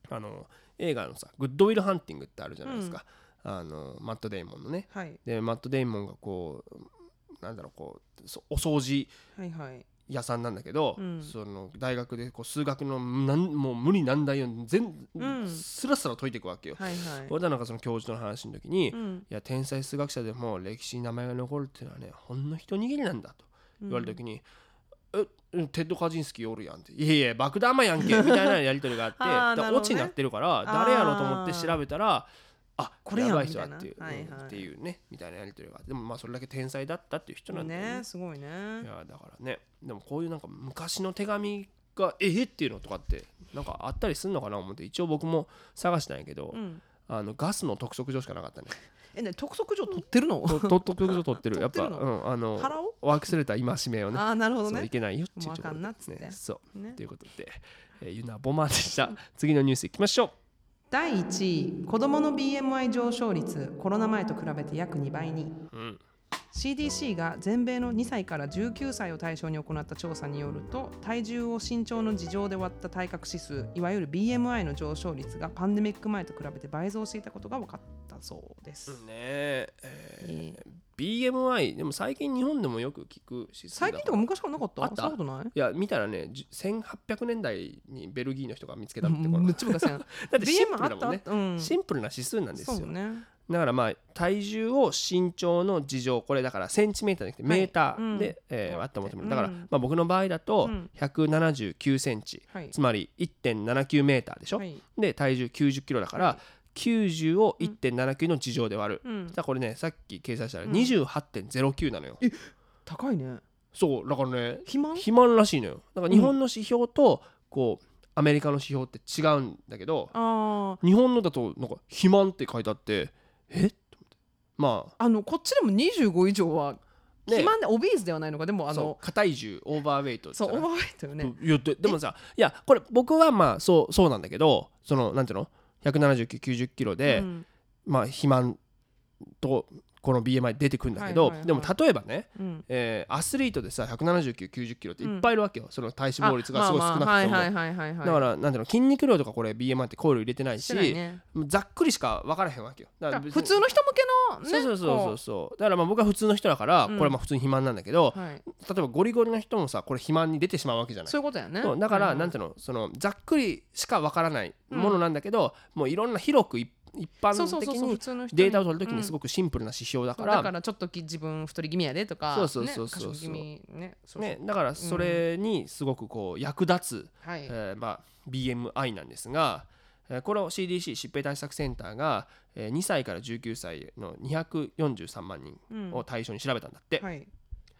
あの映画のさ「グッドウィル・ハンティング」ってあるじゃないですか、あのマット・デイモンのね。はい。でマット・デイモンがこうなんだろうこうそお掃除はいはい屋さんなんだけど、うん。その大学でこう数学のなんもう無理難題を全、うん。スラスラ解いていくわけよ。はいはい。俺はなんかその教授の話の時に、いうん。や天才数学者でも歴史に名前が残るっていうのはねほんの一握りなんだと言われた時に、えテッド・カジンスキーおるやんって。いやいや爆弾魔やんけみたいなやり取りがあって ね。オチになってるから誰やろうと思って調べたらあこれやばい人だっていう,、はいはい。っていうねみたいなやり取りがあってでもまあそれだけ天才だったっていう人なんだよね。ねすごいね。いやだからねでもこういうなんか昔の手紙がええっていうのとかってなんかあったりすんのかな思って一応僕も探したんやけど、うん。あのガスの督促状しかなかったね。えね督促状取ってるの？督促状取ってる。やっぱうんあの払おう？ワークスレター戒めをねああなるほどね。いけないよっていうところんなっつって。ねそう。ね。ということで、えー、ユナボマーでした。次のニュースいきましょう第1位子どもの BMI 上昇率コロナ前と比べて約2倍に、CDC が全米の2歳から19歳を対象に行った調査によると体重を身長の事情で割った体格指数いわゆる BMI の上昇率がパンデミック前と比べて倍増していたことが分かったそうです、ねえ。ええーー BMI でも最近日本でもよく聞く指数だ最近とか昔からなかった？あった。ことない？いや見たらねじ1800年代にベルギーの人が見つけたってこむと。っちゃ昔やん。だってシンプルだもんね。うん。シンプルな指数なんですよ。ね。だからまあ体重を身長の事情これだからセンチメーターじゃなくてメーターで、えー割ったものだから、うん。まあ、僕の場合だとうん。179センチ、はい。つまり1.79メーターでしょ、はい。で体重90キロだから、90を1.79の事情で割る、うん。さあこれねさっき計算したらうん。28.09なのよ、高いね。そうだからね肥満？肥満らしいのよ。だから日本の指標とこうアメリカの指標って違うんだけどああ日本のだとなんか肥満って書いてあってえ？っまあ。あのこっちでも25以上はね。肥満でオビーズではないのか。でもあの過体重オーバーウェイトそうオーバーウェイトよね。言ってでもさいやこれ僕はまあそうそうなんだけどそのなんていうの？17990キロで、うん。まあ肥満とこの BMI 出てくるんだけど、はいはいはい。でも例えばね、うん。えーアスリートでさ17990キロっていっぱいいるわけよ、その体脂肪率がすごい少なくても、だからなんていうの筋肉量とかこれ BMI って考慮入れてないししてないね。ざっくりしか分からへんわけよ。だだから普通の人向けのねそうそうそうそう。だからまあ僕は普通の人だから、うん。これまあ普通に肥満なんだけど、うはい。例えばゴリゴリの人もさこれ肥満に出てしまうわけじゃない。そういうことやね。だから、なんていうのそのざっくりしかわからないものなんだけど、もういろんな広く一一般的にデータを取るときにすくごくシンプルな指標だから,、だからちょっとき自分太り気味やでとかそうそうそうそう。ね過食気味ねそうそうね、だからそれにすごくこう役立つ、はい。えーまあ、BMI なんですが、えーこれを CDC 疾病対策センターが、えー2歳から19歳の243万人うん。を対象に調べたんだって、はい。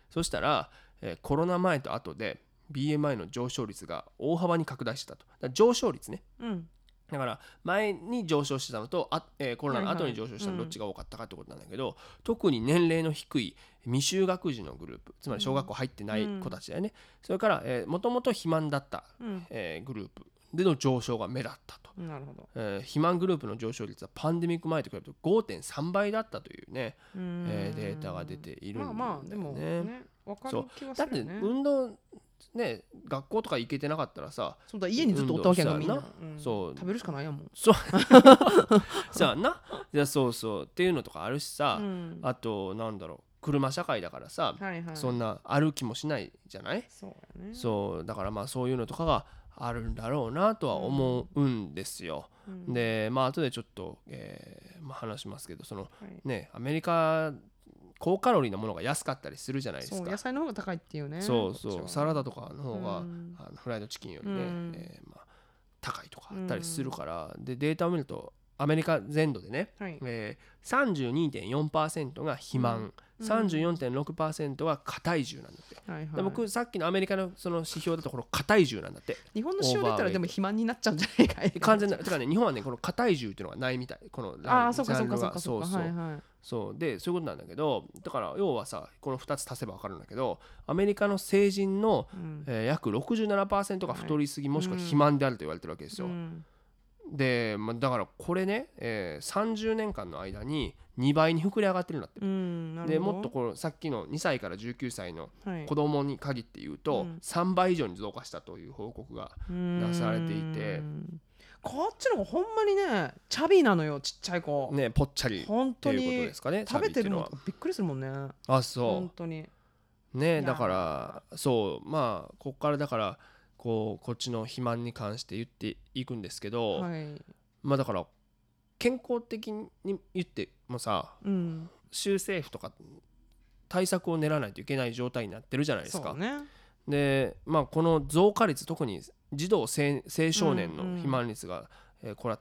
そしたら、えーコロナ前と後で BMI の上昇率が大幅に拡大してたと。上昇率ね。うんだから前に上昇してたのとあ、えーコロナの後に上昇したのうん。どっちが多かったかってことなんだけど、特に年齢の低い未就学児のグループつまり小学校入ってない子たちだよね、それからもともと肥満だった、うん。えーグループでの上昇が目立ったと、なるほど。えー肥満グループの上昇率はパンデミック前と比べると5.3倍だったというね、えーデータが出ているんだよね。まあまあでもね分かる気はだって運動ね学校とか行けてなかったらさそうだ家にずっとおったわけやからみんな。うん。そう。食べるしかないやもんそう。さあな。いやそうそう。っていうのとかあるしさ、うん。あとなんだろう。車社会だからさ、はいはい。そんな歩きもしないじゃない、そうやね。そう。だからまあそういうのとかがあるんだろうなとは思うんですよ。うん。でまあ後でちょっと、えーまあ、話しますけどそのはい。ねアメリカ高カロリーなものが安かったりするじゃないですか。そう野。菜の方が高いっていうね。そうそう。サラダダとかの方が、うん。あのフライドチキンよりね、うん。えーまあ、高いとかあったりするから、でデータを見るとアメリカ全土でね、はい。えー、32.4%が肥満、うん34.6%は過体重なんだって、はいはい。で僕さっきのアメリカのその指標だとこの過体重なんだって。日本の塩出たらでも肥満になっちゃうんじゃないかい。完全なてかね日本はねこの過体重っていうのがないみたい。このああそうかそうかそうかそうか。そうはいはい。そう。でそういうことなんだけどだから要はさこの2つ足せば分かるんだけどアメリカの成人の、うん。えー約67%が太りすぎ、もしくは肥満であると言われてるわけですよ、うんで、まあ、だからこれね、えー30年間の間に2倍に膨れ上がってるんだって、でもっとこのさっきの2歳から19歳のはい。子供に限って言うと、うん。3倍以上に増加したという報告が出されていて。うんこっちの子ほんまにねチャビなのよちっちゃい子、ねぽっちゃり本当いうことにですかね食べてるのは。びっくりするもんね。あそ本当に。うねや。だからそうまあここからだからこうこっちの肥満に関して言っていくんですけど、はい。まあだから健康的に言ってもさうん州政府とか対策を練らないといけない状態になってるじゃないですか。ね。でまあこの増加率特に児童青青少年のうんうん。肥満率が、えーこれは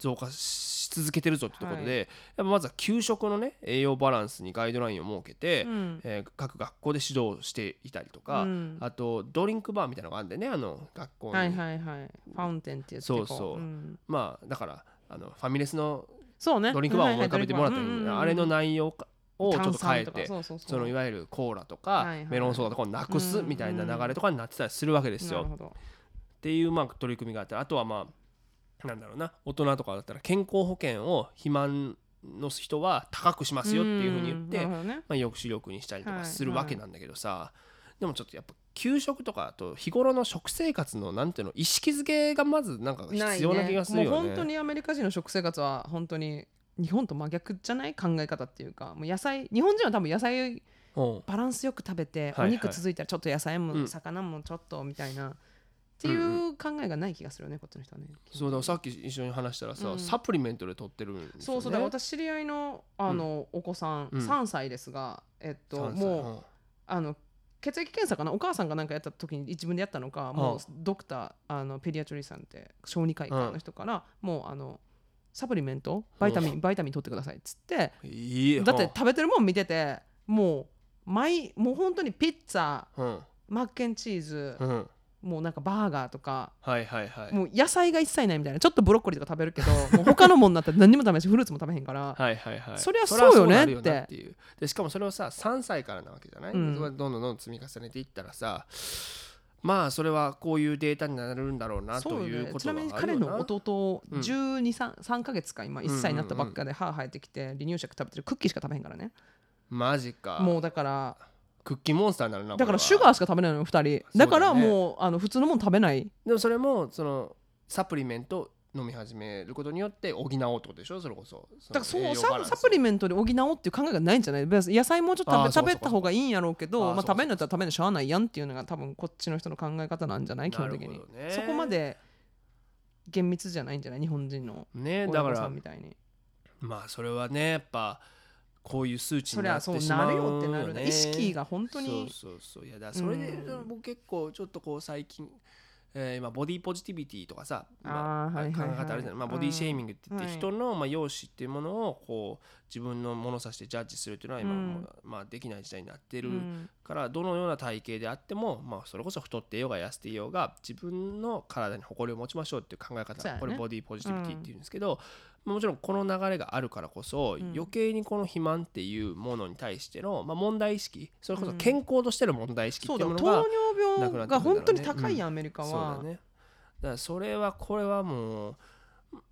増加し続けてるぞってところで、はやっぱまずは給食のね栄養バランスにガイドラインを設けて、うん。えー各学校で指導していたりとか、うん。あとドリンクバーみたいなのがあるんでねあの学校に、はいはいはい。ファウンテンって言ってそうそう。ん。まあだからあのファミレスのそうね。ドリンクバーを思い浮かべてもらったらいいんうんうんうん。であれの内容かをちょっと変えてそのいわゆるコーラとかはいはいメロンソーダとかをなくすみたいな流れとかになってたりするわけですよ。っていうまあ取り組みがあってあとはまあなんだろうな大人とかだったら健康保険を肥満の人は高くしますよっていうふうに言って、ね。まあ、抑止力にしたりとはいかするわけなんだけどさ、でもちょっとやっぱ給食とかあと日頃の食生活のなんていうの意識づけがまずなんか必要な気がするよね。もう本当にアメリカ人の食生活は本当に日本と真逆じゃない考え方っていうかもう野菜日本人は多分野菜う。んバランスよく食べて、はいはい。お肉続いたらちょっと野菜も、うん。魚もちょっとみたいなっていう考えがない気がするよねこっちの人はね。そうだからさっき一緒に話したらさ、うん。サプリメントで取ってるんですよ、ね、そうそうだから私知り合いのあの、お子さん、うん。3歳ですがえっと3歳もうあの血液検査かな？お母さんが何かやった時に自分でやったのか、もうドクターあのペディアトリさんって小児科医科の人から、もうあのサプリメント？バイタミン、バイタミン取ってくださいっつってうんいいだって食べてるもん見ててもう毎もう本当にピッツァうん。マッケンチーズ、うんもうなんかバーガーとかはいはいはい。もう野菜が一切ないみたいなちょっとブロッコリーとか食べるけど もう他のもんだったら何にも食べないしフルーツも食べへんからはいはいはい。そりゃそうよねって。ないう。でしかもそれをさ3歳からなわけじゃない、うん。どんどんどんどん積み重ねていったらさまあそれはこういうデータになるんだろうなということね。ちなみに彼の弟うん。12、3, 3ヶ月か今1歳になったばっかで歯生えてきて離乳食食べてるクッキーしか食べへんからね。マジか。もうだからクッキーモンスターになるなだからシュガーしか食べないのよ2人。だからもうあの普通のもの食べない。でもそれもそのサプリメント飲み始めることによって補おうってことでしょ？それこそ。だからそうササプリメントで補おうっていう考えがないんじゃない？野菜もうちょっと食べた方がいいんやろうけあどまあ、食べんのやったら食べんのしゃあないやんっていうのが多分こっちの人の考え方なんじゃない基本的に、ねそこまで厳密じゃないんじゃない日本人のねだからんみたいにまあそれはねやっぱこういう数値になってそうなるしまうよってなるね。意識が本当に。そうそうそう。いやだそれでうん僕結構ちょっとこう最近、えー今ボディポジティビティとかさ、まあ考え方あるじゃない、まあ、ボディシェーミングって言ってはい人の、まあ、容姿っていうものをこう自分の物差しでジャッジするっていうのは今、うん。まあ、できない時代になってるうんからどのような体型であっても、まあ、それこそ太っていようが痩せていようが自分の体に誇りを持ちましょうっていう考え方、これボディポジティビティっていうんですけど、まあもちろんこの流れがあるからこそ、うん。余計にこの肥満っていうものに対しての、まあ、問題意識それこそうん。健康としての問題意識っていうものが、そうだ糖尿病が本当に高いやん、アメリカそうはだね。だからそれはこれはも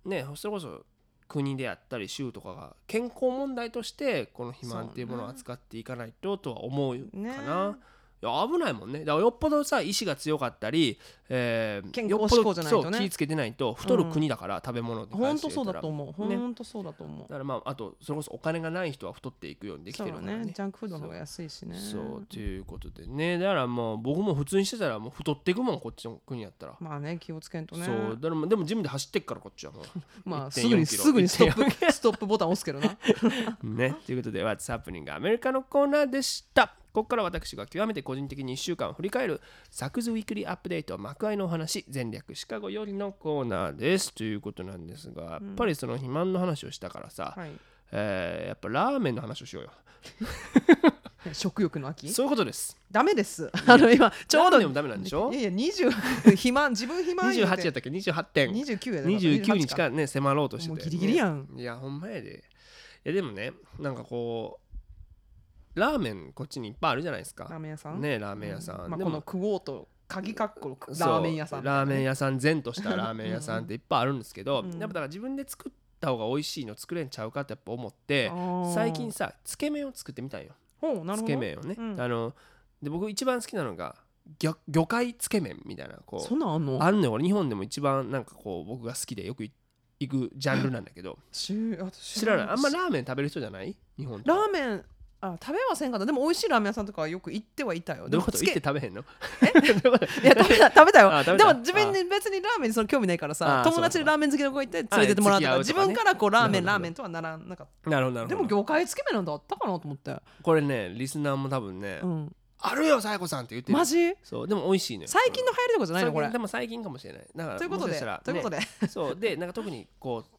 うねそれこそ国であったり州とかが健康問題としてこの肥満っていうものを扱っていかないととは思うかね。な。いや危ないもんね。だからよっぽどさ意志が強かったり、えー健康よっぽど志向じゃないとね。そう気ぃつけてないと太る国だから、食べ物に関本当そうだと思う。ね。本当そうだと思う。だからまああとそれこそお金がない人は太っていくようにできてるからね。ねジャンクフードの方が安いしね。そうということでね。だからもう僕も普通にしてたらもう太っていくもんこっちの国やったら、まあね気をつけんとね。そう。だからでもジムで走ってっからこっちはもう。まあす1.4ぐにすぐにストッ1.4プストップボタン押すけどな。ね。ということで What's Happening アメリカのコーナーでしたここから私が極めて個人的に1週間を振り返るサクズウィークリーアップデート幕愛のお話全略シカゴよりのコーナーです。ということなんですがやっぱりその肥満の話をしたからさ、はい。えーやっぱラーメンの話をしようよ。食欲の秋？そういうことです。ダメです。あの今ちょうどラーメンもダメなんでしょ？いやいや20肥満自分肥満言う28やったっけ？28点。29やで29に28近いね迫ろうとしてて。もうギリギリやん。いやほんまやで。いやでもねなんかこうラーメンこっちにいっぱいあるじゃないですラーかメン屋さん？ねラーメン屋さん、まあ、でもこのクゴーと鍵かっこラーメン屋さん。ラーメン屋さん。善としたラーメン屋さんっていっぱいあるんですけど、うん。やっぱだから自分で作った方が美味しいの作れんちゃうかってやっぱ思って最近さつけ麺を作ってみたんよ。つけ麺をね、うん。あので僕一番好きなのが魚魚介つけ麺みたいなこそんなんあんの？うあるのよ俺日本でも一番なんかこう僕が好きでよくい行くジャンルなんだけど。知らない？あんまラーメン食べる人じゃない？日本ラーメンあ食べはせんかったでも美味しいラーメン屋さんとかはよく行ってはいたよ。どういうこと？でもつけ行って食べへんの？いや食べた 食べたよ。あ食べた。でも自分で別にラーメンにその興味ないからさあ。友達でラーメン好きの子行って連れてってもらったからあ付き合うとか。ね自分からこうラーメンなるほどラーメンとはならなかっなるほどなるほど。たでも業界つけ麺なんてあったかなと思って。これねリスナーも多分ね、うん。あるよさやこさんって言ってる。マジ？そうでも美味しいのよ最近の流行りとかじゃないのこれ。最近でも最近かもしれない。だからということでもしかしたらということで。ねそう。でなんか特にこう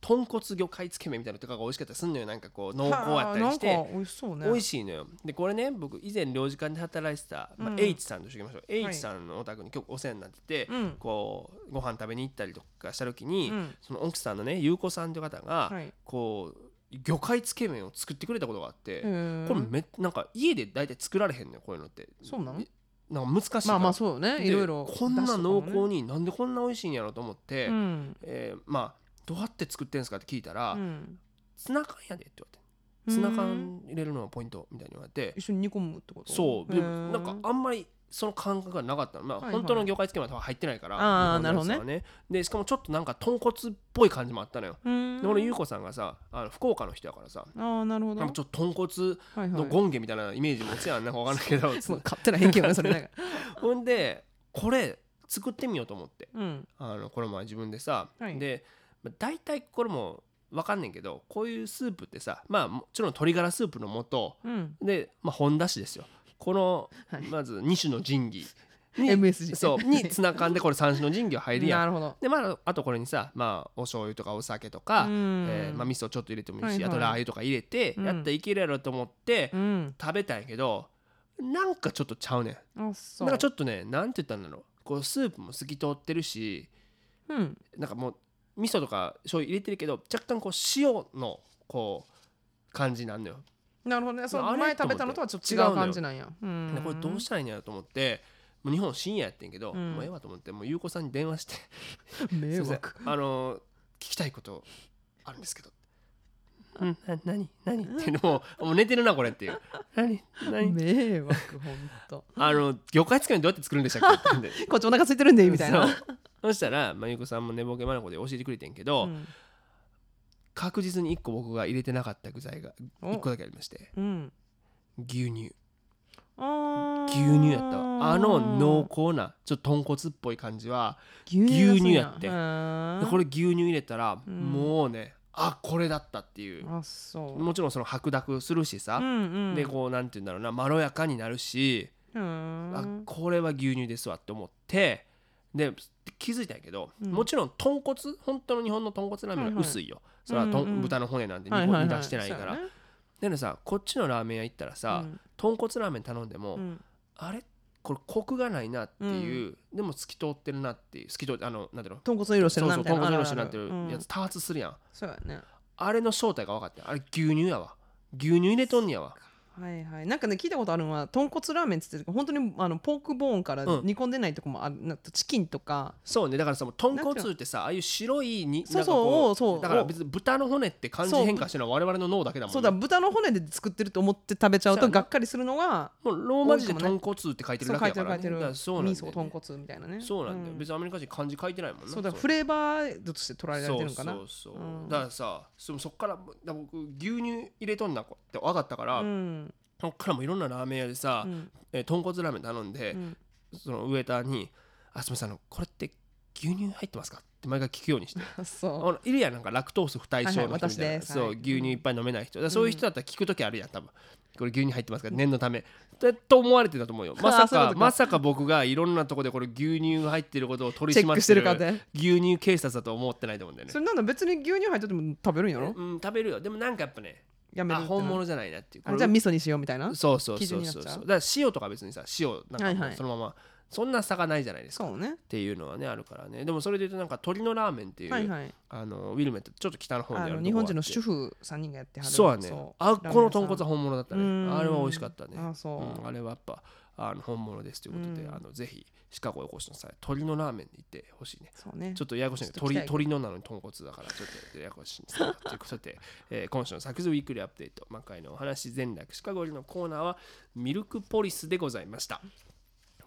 豚骨魚介つけ麺みたいなのとかが美味しかったりすんのよ。なんかこう濃厚やったりして。美味しそうね。美味しいのよ。でこれね僕以前領事館で働いてた、まあうん。H さんとしておきましょう、い。H さんのお宅に今日お世話になってて、うん。こうご飯食べに行ったりとかした時に、うん。その奥さんのね優子さんという方が、はい。こう魚介つけ麺を作ってくれたことがあって、これめなんか家で大体作られへんのよこういうのって。そうなの？なんか難しいまあまあそうよね。でいろいろこんな濃厚にになんでこんな美味しいんやろうと思って、うん。えーまあどうやって作ってんすかって聞いたら、うんツナ缶やでって言われてツナ缶入れるのがポイントみたいに言われて。一緒に煮込むってこと？そう。でへー。なんかあんまりその感覚がなかった。のまあ、はいはい。本当の魚介つけ麺は多分入ってないからあー日本のやつはね。でしかもちょっとなんか豚骨っぽい感じもあったのよ、うん。で俺優子さんがさあの福岡の人やからさああなるほど。なんかちょっと豚骨のゴンゲみたいなイメージ持つやんなんかわかんないけど 勝手な偏見はねそれなんか ほんでこれ作ってみようと思って。うん。あのこれも自分でさ、はい。でまあ大体これも分かんねんけどこういうスープってさまあもちろん鶏ガラスープの素うん。で、まあ、本だしですよ。この、はい。まず2種の神器。に MSG そうにツナ缶でこれ3種の神器が入るやん。なるほど。でまああとこれにさまあお醤油とかお酒とか、うん。えーまあ、味噌ちょっと入れてもいいし、はいはい。あとラー油とか入れてうん。やったらいけるやろと思ってうん。食べたんやけどなんかちょっとちゃうねん。なんかちょっとねなんて言ったんだろう。こうスープも透き通ってるしうん。なんかもう味噌とか醤油入れてるけど若干こう塩のこう感じなんのよ。なるほどね。そうあれ前食べたのとはちょっと違う感じなんやうんでこれどうしたらいいんやろと思ってもう日本深夜やってんけど、うん。もうええわと思ってもう優子さんに電話して。迷惑。あのー聞きたいことあるんですけど。うん、な、なに、なに ってもう、もう寝てるな、これっていう。なに、なに。迷惑ほんと。あの、魚介つけ麺どうやって作るんでしたっけ。こっちお腹空いてるんでみたいなそしたら、まあ、ゆうこさんも寝ぼけまなこで教えてくれてんけど、うん。確実に1個僕が入れてなかった具材がお。1個だけありまして、うん。牛乳。牛乳やったわ。あの濃厚な、ちょっと豚骨っぽい感じは、牛牛乳がやって。これ牛乳入れたら、うん。もうね、あ、これだったっていう。もちろんその白濁するしさ、うんうん。でこうなんて言うんだろうなまろやかになるし、うん。あこれは牛乳ですわって思ってで気づいたんやけど、うん。もちろん豚骨本当の日本の豚骨ラーメンは薄いよ、それはとんうんうん。豚の骨なんで煮出してないから、そうやね。でもさこっちのラーメン屋行ったらさ、うん。豚骨ラーメン頼んでも、うん。あれ？これコクがないなっていう、でも透き通ってるなっていう透き通ってあのなんていうの？豚骨の色してそうそうるなみたいな。豚骨の色になってるあるある。やつ多発するやん、そうやね。あれの正体が分かってん。あれ牛乳やわ。牛乳入れとんねやわはいはい。なんかね聞いたことあるのは豚骨ラーメンっつって本当にあのポークボーンからうん。煮込んでないとこもあるなんかチキンとか。そうね。だからさ豚骨ってさああいう白いにそうそう。そう。だから別に豚の骨って感じ変化してるのは我々の脳だけだもんね。そうだ豚の骨で作ってると思って食べちゃうとがっかりするのがもうローマ字で豚骨って書いてるそうだけだから、ね、書いてる書いてる。そうなんだ豚骨みたいなね。そうなんだよ、ん。別にアメリカ人漢字書いてないもんな。そうだフレーバーとして捉えられてるのかな。そうそうそう、うん。だからさそそっからだから僕牛乳入れとんなって分かったから、うんそっからもいろんなラーメン屋でさ、うん。えー豚骨ラーメン頼んで、うん。そのウエーターに「あすみませんあのこれって牛乳入ってますかって毎回聞くようにして。あ そう。いるやんなんかラクトース不対症の人みたいな、はいはいそうはい。牛乳いっぱい飲めない人、だからそういう人だったら聞く時あるやん多分。これ牛乳入ってますから念のため。だと思われてたと思うよ。まさかまさか僕がいろんなとこでこれ牛乳が入ってることを取り締まってる。牛乳警察だと思ってないと思うんだよね。それなんだ別に牛乳入ってても食べるんやろ？うん食べるよ。でもなんかやっぱねやめるあ本物じゃないなっていう。あじゃあ味噌にしようみたいな？そうそう基そうそう。だから塩とか別にさ塩なんかそのままそんな差がないじゃないですか。そうね。っていうのはねあるからね。でもそれで言うとなんか鶏のラーメンっていう、はいはい。あのウィルメットちょっと北の方にああるの日本人の主主婦3人がやってはるそうやね。あラーメン屋さん。この豚骨は本物だったね。うん。あれは美味しかったね。あそう。うんあれはやっぱあの本物ですということで、うん。あのぜひシカゴへお越しの際鶏のラーメンに行ってほしいね。そうね。ちょっとややこしいねちょっと来たい鳥鳥のなのに豚骨だからちょっとややこしいんですけど。ということで、えー今週のサクズウィークリーアップデート魔界のお話全略シカゴ入りのコーナーはミルクポリスでございました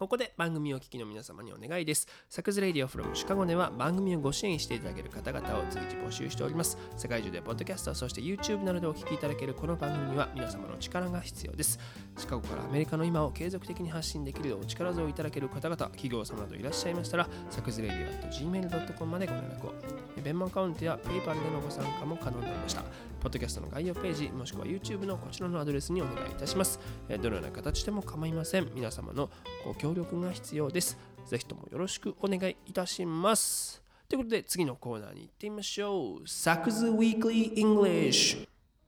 ここで番組をお聞きの皆様にお願いです。サクズレディオフロムシカゴでは番組をご支援していただける方々を随時募集しております。世界中でポッドキャスト、そして YouTube などでお聞きいただけるこの番組には皆様の力が必要です。シカゴからアメリカの今を継続的に発信できるお力添えいただける方々、企業様などいらっしゃいましたら、サクズレディオ gmail.com までご連絡を。Venmo アカウントや PayPal でのご参加も可能になりました。ポッドキャストの概要ページ、もしくは YouTube のこちらのアドレスにお願いいたします。えーどのような形でも構いません。皆様のご協力が必要です。ぜひともよろしくお願いいたします。ということで、次のコーナーに行ってみましょう。 Saku's Weekly English。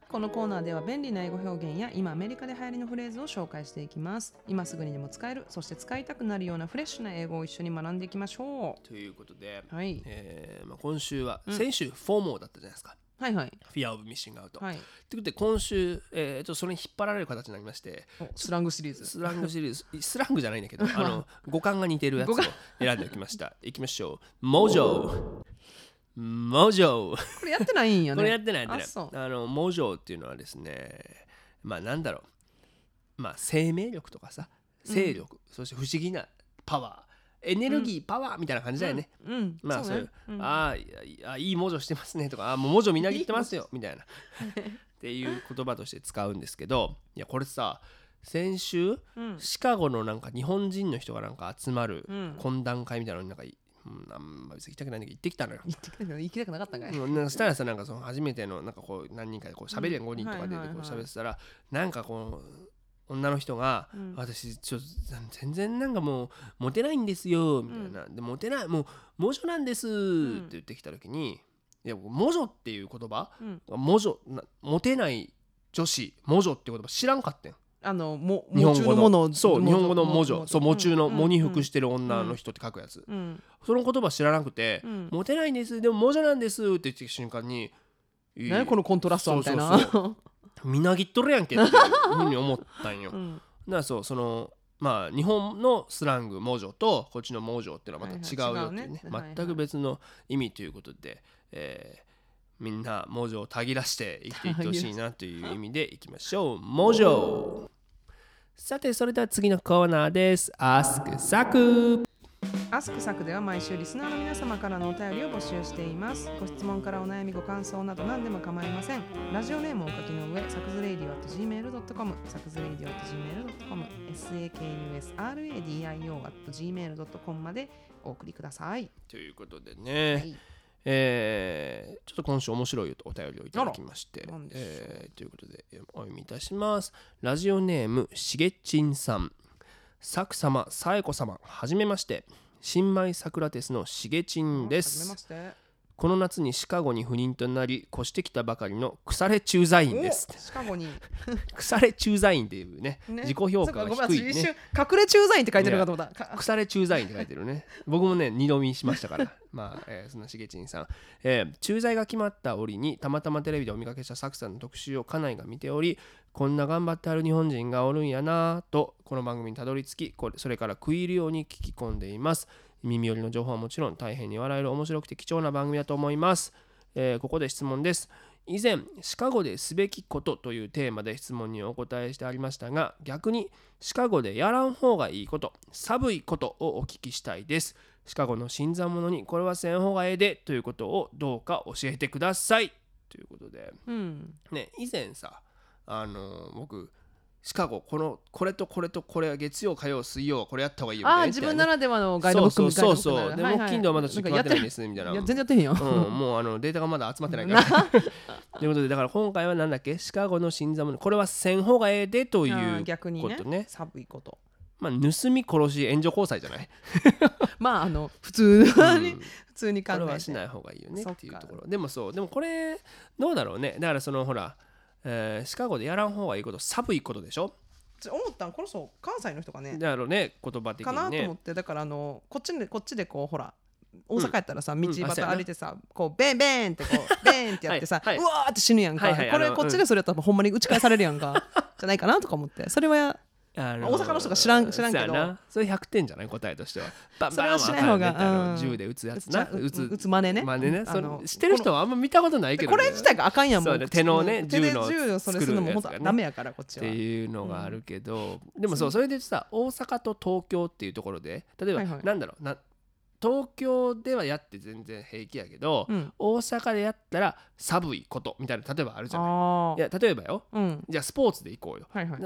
このコーナーでは便利な英語表現や今アメリカで流行りのフレーズを紹介していきます今すぐにでも使えるそして使いたくなるようなフレッシュな英語を一緒に学んでいきましょということで、うはいえーまあ、今週は、うん先週、フォーモーだったじゃないですか。はいはい。Fear of Missing Out。はい。ということで、今週、えー、とそれに引っ張られる形になりまして、おスラングシリーズ。スラングシリーズ、スラングじゃないんだけど、あの語感が似てるやつを語選んでおきました。いきましょう。モジョモジョこれやってないんやね。これやってないやってない。あのモジョっていうのはですねまあなんだろう。まあ生命力とかさ勢力、そして不思議なパワーエネルギー、パワーみたいな感じだよね、うん。まあそういうねう。ん。あーいやい文字をしてますねとかあーもう文字をみなぎってますよみたいな。っていう言葉として使うんですけどいやこれさ先週うん。シカゴのなんか日本人の人がなんか集まるうん。懇談会みたいなのになんかい、うん、あんま別に行きたくないんだけど行ってきたのよ。言ってきたけど行きたくなかったんかい、うんなんかしたらさなんかその初めてのなんかこう何人かでこう喋るやんうん5人とかでこう喋ってたらなんかこう女の人が、うん。私ちょっと全然なんかもうモテないんですよみたいな、でモテないもう魔女なんですって言ってきた時に、いや魔女っていう言葉うん。魔女なモテない女子魔女っていう言葉知らんかったん。あのも日本語のものそう日本語の魔女そう喪中の喪に服ししてる女の人って書くやつ、うん。その言葉知らなくて、うん。モテないんですでも魔女なんですって言ってきた瞬間にいい何このコントラストはみたいなみなぎっとるやんけっていうふうに思ったんよ。だかうんらそうそのまあ日本のスラング魔女とこっちの魔女っていうのはまた違うよっていうね,、全く別の意味ということで、えーみんな魔女をたぎらして生きていってほしいなという意味でいきましょう。魔女さてそれでは次のコーナーです。Ask サクアスクサクでは毎週リスナーの皆様からのお便りを募集しています。ご質問からお悩み、ご感想など何でも構いません。ラジオネームをお書きの上、サクズレイディオ at gmail.com、サクズレイディオ at gmail.com、sakusradio at gmail.com までお送りください。ということでね、はいえーちょっと今週面白いお便りをいただきましてえーということでえーお読みいたします。ラジオネームしげちんさん、さく様、さえこ様、はじめまして。新米サクラテスのしげちんですはじめまして。この夏にシカゴに赴任となり越してきたばかりの腐れ駐在員です。おシカゴに。腐れ駐在員っていうねね。自己評価が低いね。瞬隠れ駐在員って書いてるかと思った。か腐れ駐在員って書いてるね。僕もね二度見しましたから。まあ、えーそんなしげちんさん、えー駐在が決まった折にたまたまテレビでお見かけしたサクさんの特集を家内が見ておりこんな頑張ってある日本人がおるんやなとこの番組にたどり着きこれそれから食い入るように聞き込んでいます耳寄りの情報はもちろん大変に笑える面白くて貴重な番組だと思います、えーここで質問です。以前シカゴですべきことというテーマで質問にお答えしてありましたが逆にシカゴでやらん方がいいこと寒いことをお聞きしたいです。シカゴの新参者にこれはせん方がええでということをどうか教えてください。ということで。うん。ね以前さあの僕シカゴこのこれとこれとこれは月曜火曜水曜はこれやった方がいいよみたいなああ自分ならではのガイドブックみたいなそうそうそうそう。で木金土はまだちょっと決まってないんですみたいな。全然やってへんよ、うん、もうあのデータがまだ集まってないから。ということでだから今回はなんだっけ？シカゴの新参者。これはせん方がええでという逆にね。ことね。寒いこと。まあ盗み殺し援助交際じゃない？まああの普通に、うん。普通に考これえてはしない方がいいよねっていうところ。でもそう。でもこれどうだろうね。だからそのほら、えーシカゴでやらん方がいいこと寒いことでしょ？思ったんこの人関西の人がねだろうね言葉的かなにね。と思ってだからあのこっちでこっちでこうほら大阪やったらさ、うや端な歩いてさ、こうベンベンってこう ベンってやってさ、はいはい。うわーって死ぬやんか、はいはいこれこっちでそれやったらほんまに打ち返されるやんか。じゃないかなとか思って。それはあ大阪の人が知らん知らんけど。そうやなそれ100点じゃない答えとしては。バンそれはバンしない方がうん。銃で撃つやつな。撃つ打つ真似ね。真似ね。それ知ってる人はあんま見たことないけど。ね。これ自体があかんやんもそううね手のね銃の銃をそれするのも本当ダメやからこっちは。っていうのがあるけど、でもそうそれでさ大阪と東京っていうところで例えば、はいはい。なんだろうな東京ではやって全然平気やけど、うん。大阪でやったら寒いことみたいな例えばあるじゃない。や例えばよ。あうん。じゃあスポーツで行こうよ、はいはい。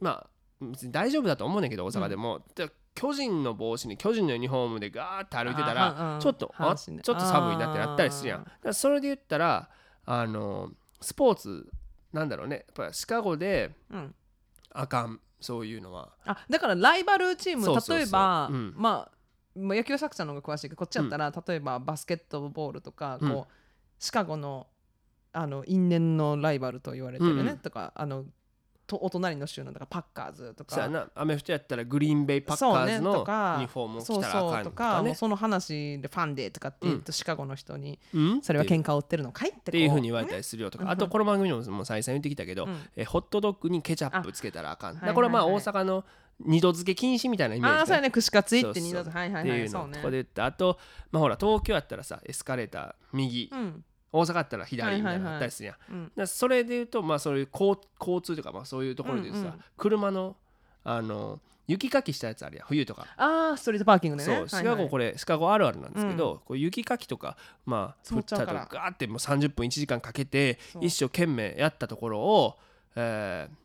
まあ別に大丈夫だと思うねんけど大阪でも、で巨人の帽子に巨人のユニフォームでガーって歩いてたらうんちょっとちょっと寒いなってなったりするやん。それで言ったらあのスポーツなんだろうね。やっぱシカゴでうん。あかん。そういうのは。あだからライバルチーム例えば、うん。まあまあ野球作者の方が詳しいけどこっちやったら、例えばバスケットボールとか、うん。こうシカゴのあの因縁のライバルと言われてるね、うん。とかあのとお隣の州のだからパッカーズとか。そうやな。アメフトやったらグリーンベイパッカーズのユニフォームを着そうたらあそうとかかんとかねもうその話でファンでとかって言うと、シカゴの人にうん？それは喧嘩を売ってるのかい？っていうふうに言われたねりするよとうん。かあとこの番組でももう再三言ってきたけど、うん。えホットドッグにケチャップつけたらあかん。これはまあ大阪の二度漬け禁止みたいなイメージああそうやね。ね串カツいって二度とはいはいはい。そうね。のとかで言ってあとまあほら東京やったらさエスカレーター右。うん大阪やったら左みたいなのはい。はいはいあったりするやん。うん。だからそれで言うとまあそういう交交通とかまあそういうところでさ、うんうん。車のあの雪かきしたやつあるやん冬とか。ああストリートパーキングでね。そうシカゴこれ、シカゴあるあるなんですけど、こう雪かきとかまあ降ったとガーってもう30分1時間かけて一生懸命やったところを、えー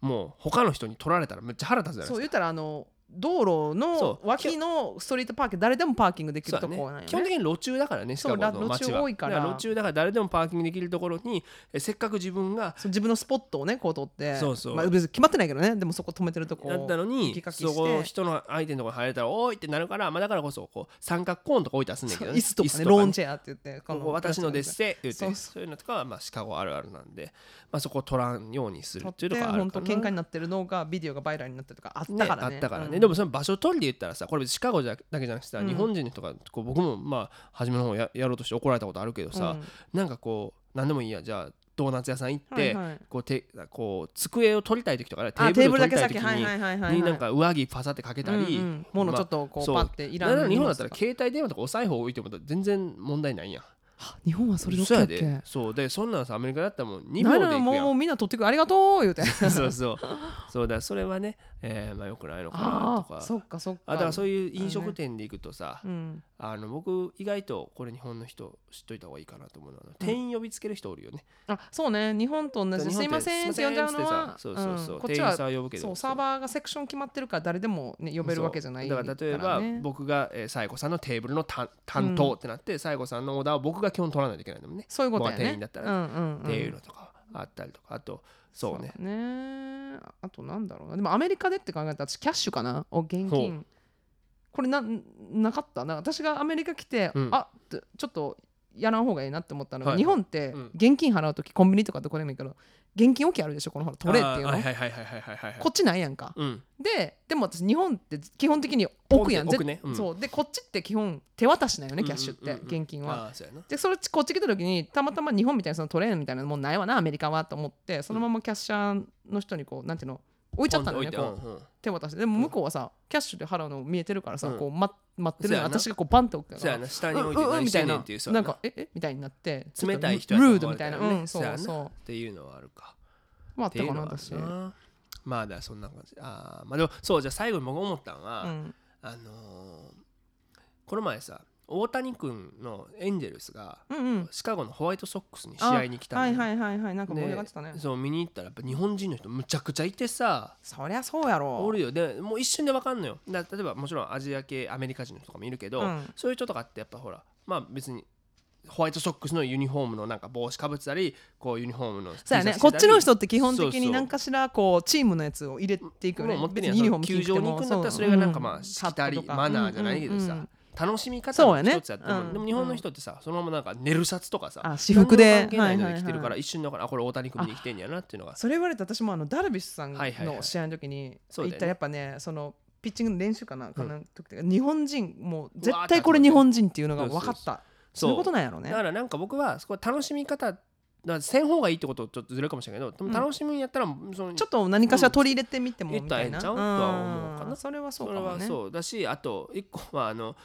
もう他の人に取られたらめっちゃ腹立つじゃないですか。そう言ったらあの道路の脇のストリートパーキング誰でもパーキングできるとこなんよね。基本的に路中だからねシカゴのそう街は。路中多いから。路中だから誰でもパーキングできるところにえせっかく自分が自分のスポットをねこう取って。そうそう。まあ、別に決まってないけどね。でもそこ止めてるとこ。やったのにそこ人の相手のところに入れたらおーいってなるから、まあ、だからこそこう三角コーンとか置いたらすんねんけど、ね、椅子とかね椅ローンチェアって言ってここ私のですせ言ってそういうのとかはまあシカゴあるあるなんで、まあ、そこを取らんようにするっていうのがあるかな。本当喧嘩になってるのがビデオがバイラルになってるとかあっねたからね。あったからね、うんでもその場所取りで言ったらさこれシカゴじゃだけじゃなくてさ、うん。日本人の人がこう僕もまあ初めの方ややろうとして怒られたことあるけどさ、なんかこう何でもいいやじゃあドーナツ屋さん行って、はいはい。こうてこう机を取りたい時とかねテあーブルを取りたいにになんか上着パサってかけたり、うんうん。物ちょっとこうそうパッていらなんなら日本だったら携帯電話とかお財布置いても全然問題ないやん。は日本はそれどっかそう。でそんなんさアメリカだったらもう2秒で行くやもうんみんな取ってくる。ありがとう言うて。そうそう。そう。だそれはね、えー、まあよくないのかなあとか。あそっかそっか。あだからそういう飲食店で行くとさ、うん。あの僕意外とこれ日本の人知っといた方がいいかなと思うのは店員呼びつける人おるよね、あそうね日本と同じ。すいませんって呼んじゃうのはそうそうそう、ん。こっちは店員さんは呼ぶけど。そうサーバーがセクション決まってるから誰でも、ね、呼べるわけじゃないそうだから例えばね僕がえー西郷さんのテーブルの担担当ってなって西郷さんのオーダーを僕が基本取らないといけないのもね、そういうことやね。店員だったらね。うんうんうん、っていうのとかあったりとか。あとそうね。だね。あとなんだろうな。でもアメリカでって考えたら私キャッシュかな。お現ほ金これななかった？な私がアメリカ来て、うん。あちょっとやらん方がいいなって思ったのが、はい。日本ってうん。現金払う時コンビニとかどこでもいいけど現金置きあるでしょこのほら取れっていうの、あーはいはいはいはいはいはいはいこっちないやんか、うんででも私日本って基本的に置くやん置くねうんそうでこっちって基本手渡しなんよねキャッシュって、うんうんうんうん現金はそうやなでそれこっち来た時にたまたま日本みたいなそのトレーンみたいなもんないわなアメリカはと思ってそのままキャッシャーの人にこうなんていうの置いちゃったのねポンこうと置いて手渡してでも向こうはさキャッシュで払うの見えてるからさ、うんこう待待ってるのそうやな。私がこうパンって置くそうやからな下に置いてうんうんうん何してんねんみたいなっていうそうやな。んかええみたいになって冷たい人ルードみたいな。うんそそうやな。うそうっていうのはあるか。まああったっていうのはあかな。私。るなまあだからそんな感じ。あーまあでもそうじゃあ最後に僕思ったのは、うん。あのーこの前さ大谷君のエンジェルスがうんうん。シカゴのホワイトソックスに試合に来たはいはいはいはい。なんか盛り上がってたね。でそう見に行ったらやっぱ日本人の人むちゃくちゃいてさ。そりゃそうやろ。おるよ。でもう一瞬でわかんのよ。だ例えばもちろんアジア系アメリカ人の人とかもいるけど、うん。そういう人とかってやっぱほらまあ別にホワイトソックスのユニフォームのなんか帽子かぶってたりこうユニフォームのそうやね。こっちの人って基本的そうそうに何かしらこうチームのやつを入れていくよね。も。う持ってるや球場に行くんだったらそれがなんかまあしきたりマナーじゃないけどさ、うんうんうん楽しみ方の一つやっても、うん。でも日本の人ってさそのままなんか寝るシャツとかさあ私服で。関係ないのはいはいはいで来てるから一瞬だからあこれ大谷君に来てんやなっていうのが。それ言われて私もあのダルビッシュさんの試合の時に行ったらやっぱねそのピッチングの練習かなかな日本人もう絶対これ日本人っていうのが分かった。そそういうことなんやろうね。だからなんか僕はそこ楽しみ方だせん方がいいってことちょっとずれるかもしれないけどでも楽しむんやったらそのちょっと何かしら取り入れてみてもうん。みたいんちゃうとは思うかな。うん。それはそうそれはかもねそうだしあと一個はあの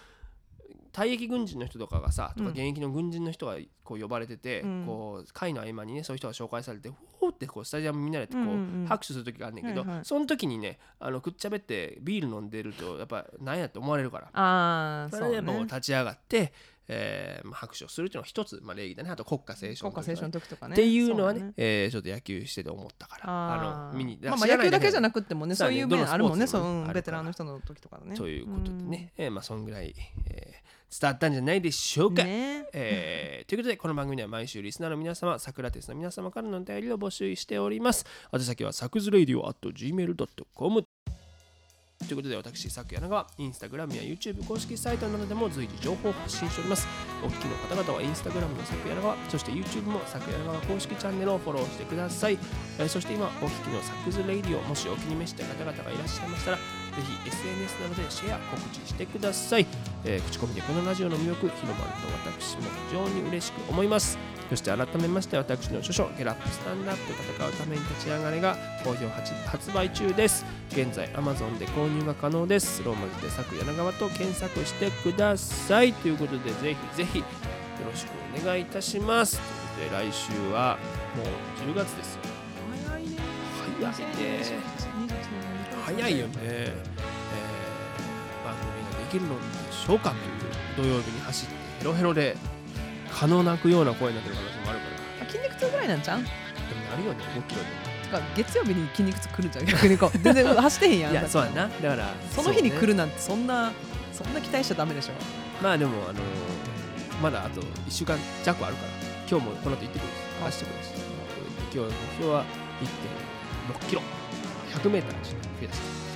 退役軍人の人とかがさとかうん現役の軍人の人がこう呼ばれてて、うん。こう会の合間にねそういう人が紹介されてふーってこうスタジアムみんなでこう、うんうんうん。拍手する時があるんだけど、その時にねあのくっちゃべってビール飲んでるとやっぱ何やって思われるから。ああそれでもう立ち上がって、えーまあ、拍手をするっていうのは一つ、まあ、礼儀だね。あと国歌斉唱国家斉唱の時とかね。っていうのはねそえーちょっと野球してて思ったから。あの見にまあまあ野球だけじゃなくくてもねそういう面あるもんね。そうベテランの人の時とかねということでね、えーまあそんぐらい、えー伝わったんじゃないでしょうか。ね。えーということでこの番組では毎週リスナーの皆様サクラテスの皆様からのお便りを募集しております。宛先はサクズレイディオ at gmail.com ということで私サク柳川インスタグラムや YouTube 公式サイトなどでも随時情報を発信しております。お聞きの方々はインスタグラムのサク柳川そして YouTube もサク柳川公式チャンネルをフォローしてください、えーそして今お聞きのサクズレイディオもしお気に召した方々がいらっしゃいましたらぜひ SNS などでシェア告知してください、えー口コミでこのラジオの魅力広まると私も非常に嬉しく思います。そして改めまして私の著書「ゲラップスタンドアップ戦うために立ち上がれ」が好評発発売中です。現在 Amazon で購入が可能です。ローマ字で作柳川と検索してください。ということでぜひぜひよろしくお願いいたします。ということで来週はもう10月ですよ。早いね早いね早いよね、えー番組ができるのでしょうかという土曜日に走ってヘロヘロで蚊の鳴くような声になってる可能性もあるから。あ筋肉痛ぐらいなんちゃう？でもなるよね。5キロでてか月曜日に筋肉痛来るんちゃう逆にこう全然走ってへんやん。いやそうやな。だからその日に来るるなんてそんなそんな期待しちゃダメでしょ？まあでもあのーまだあと1週間弱あるから今日もこの後行ってくるし走ってくるし今日の目標は1.6キロ。100メーターちょっと増やしていきたい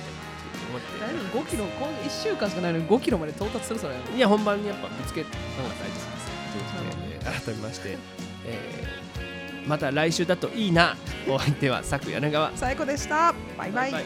と思って大丈夫5キロ今1週間しかないのに5キロまで到達するそれ。いや本番にやっぱぶつけた方が大事です。ということで、えー改めまして、えーまた来週だといいな。お相手は佐久柳川。最高でした。バイ。バイバイ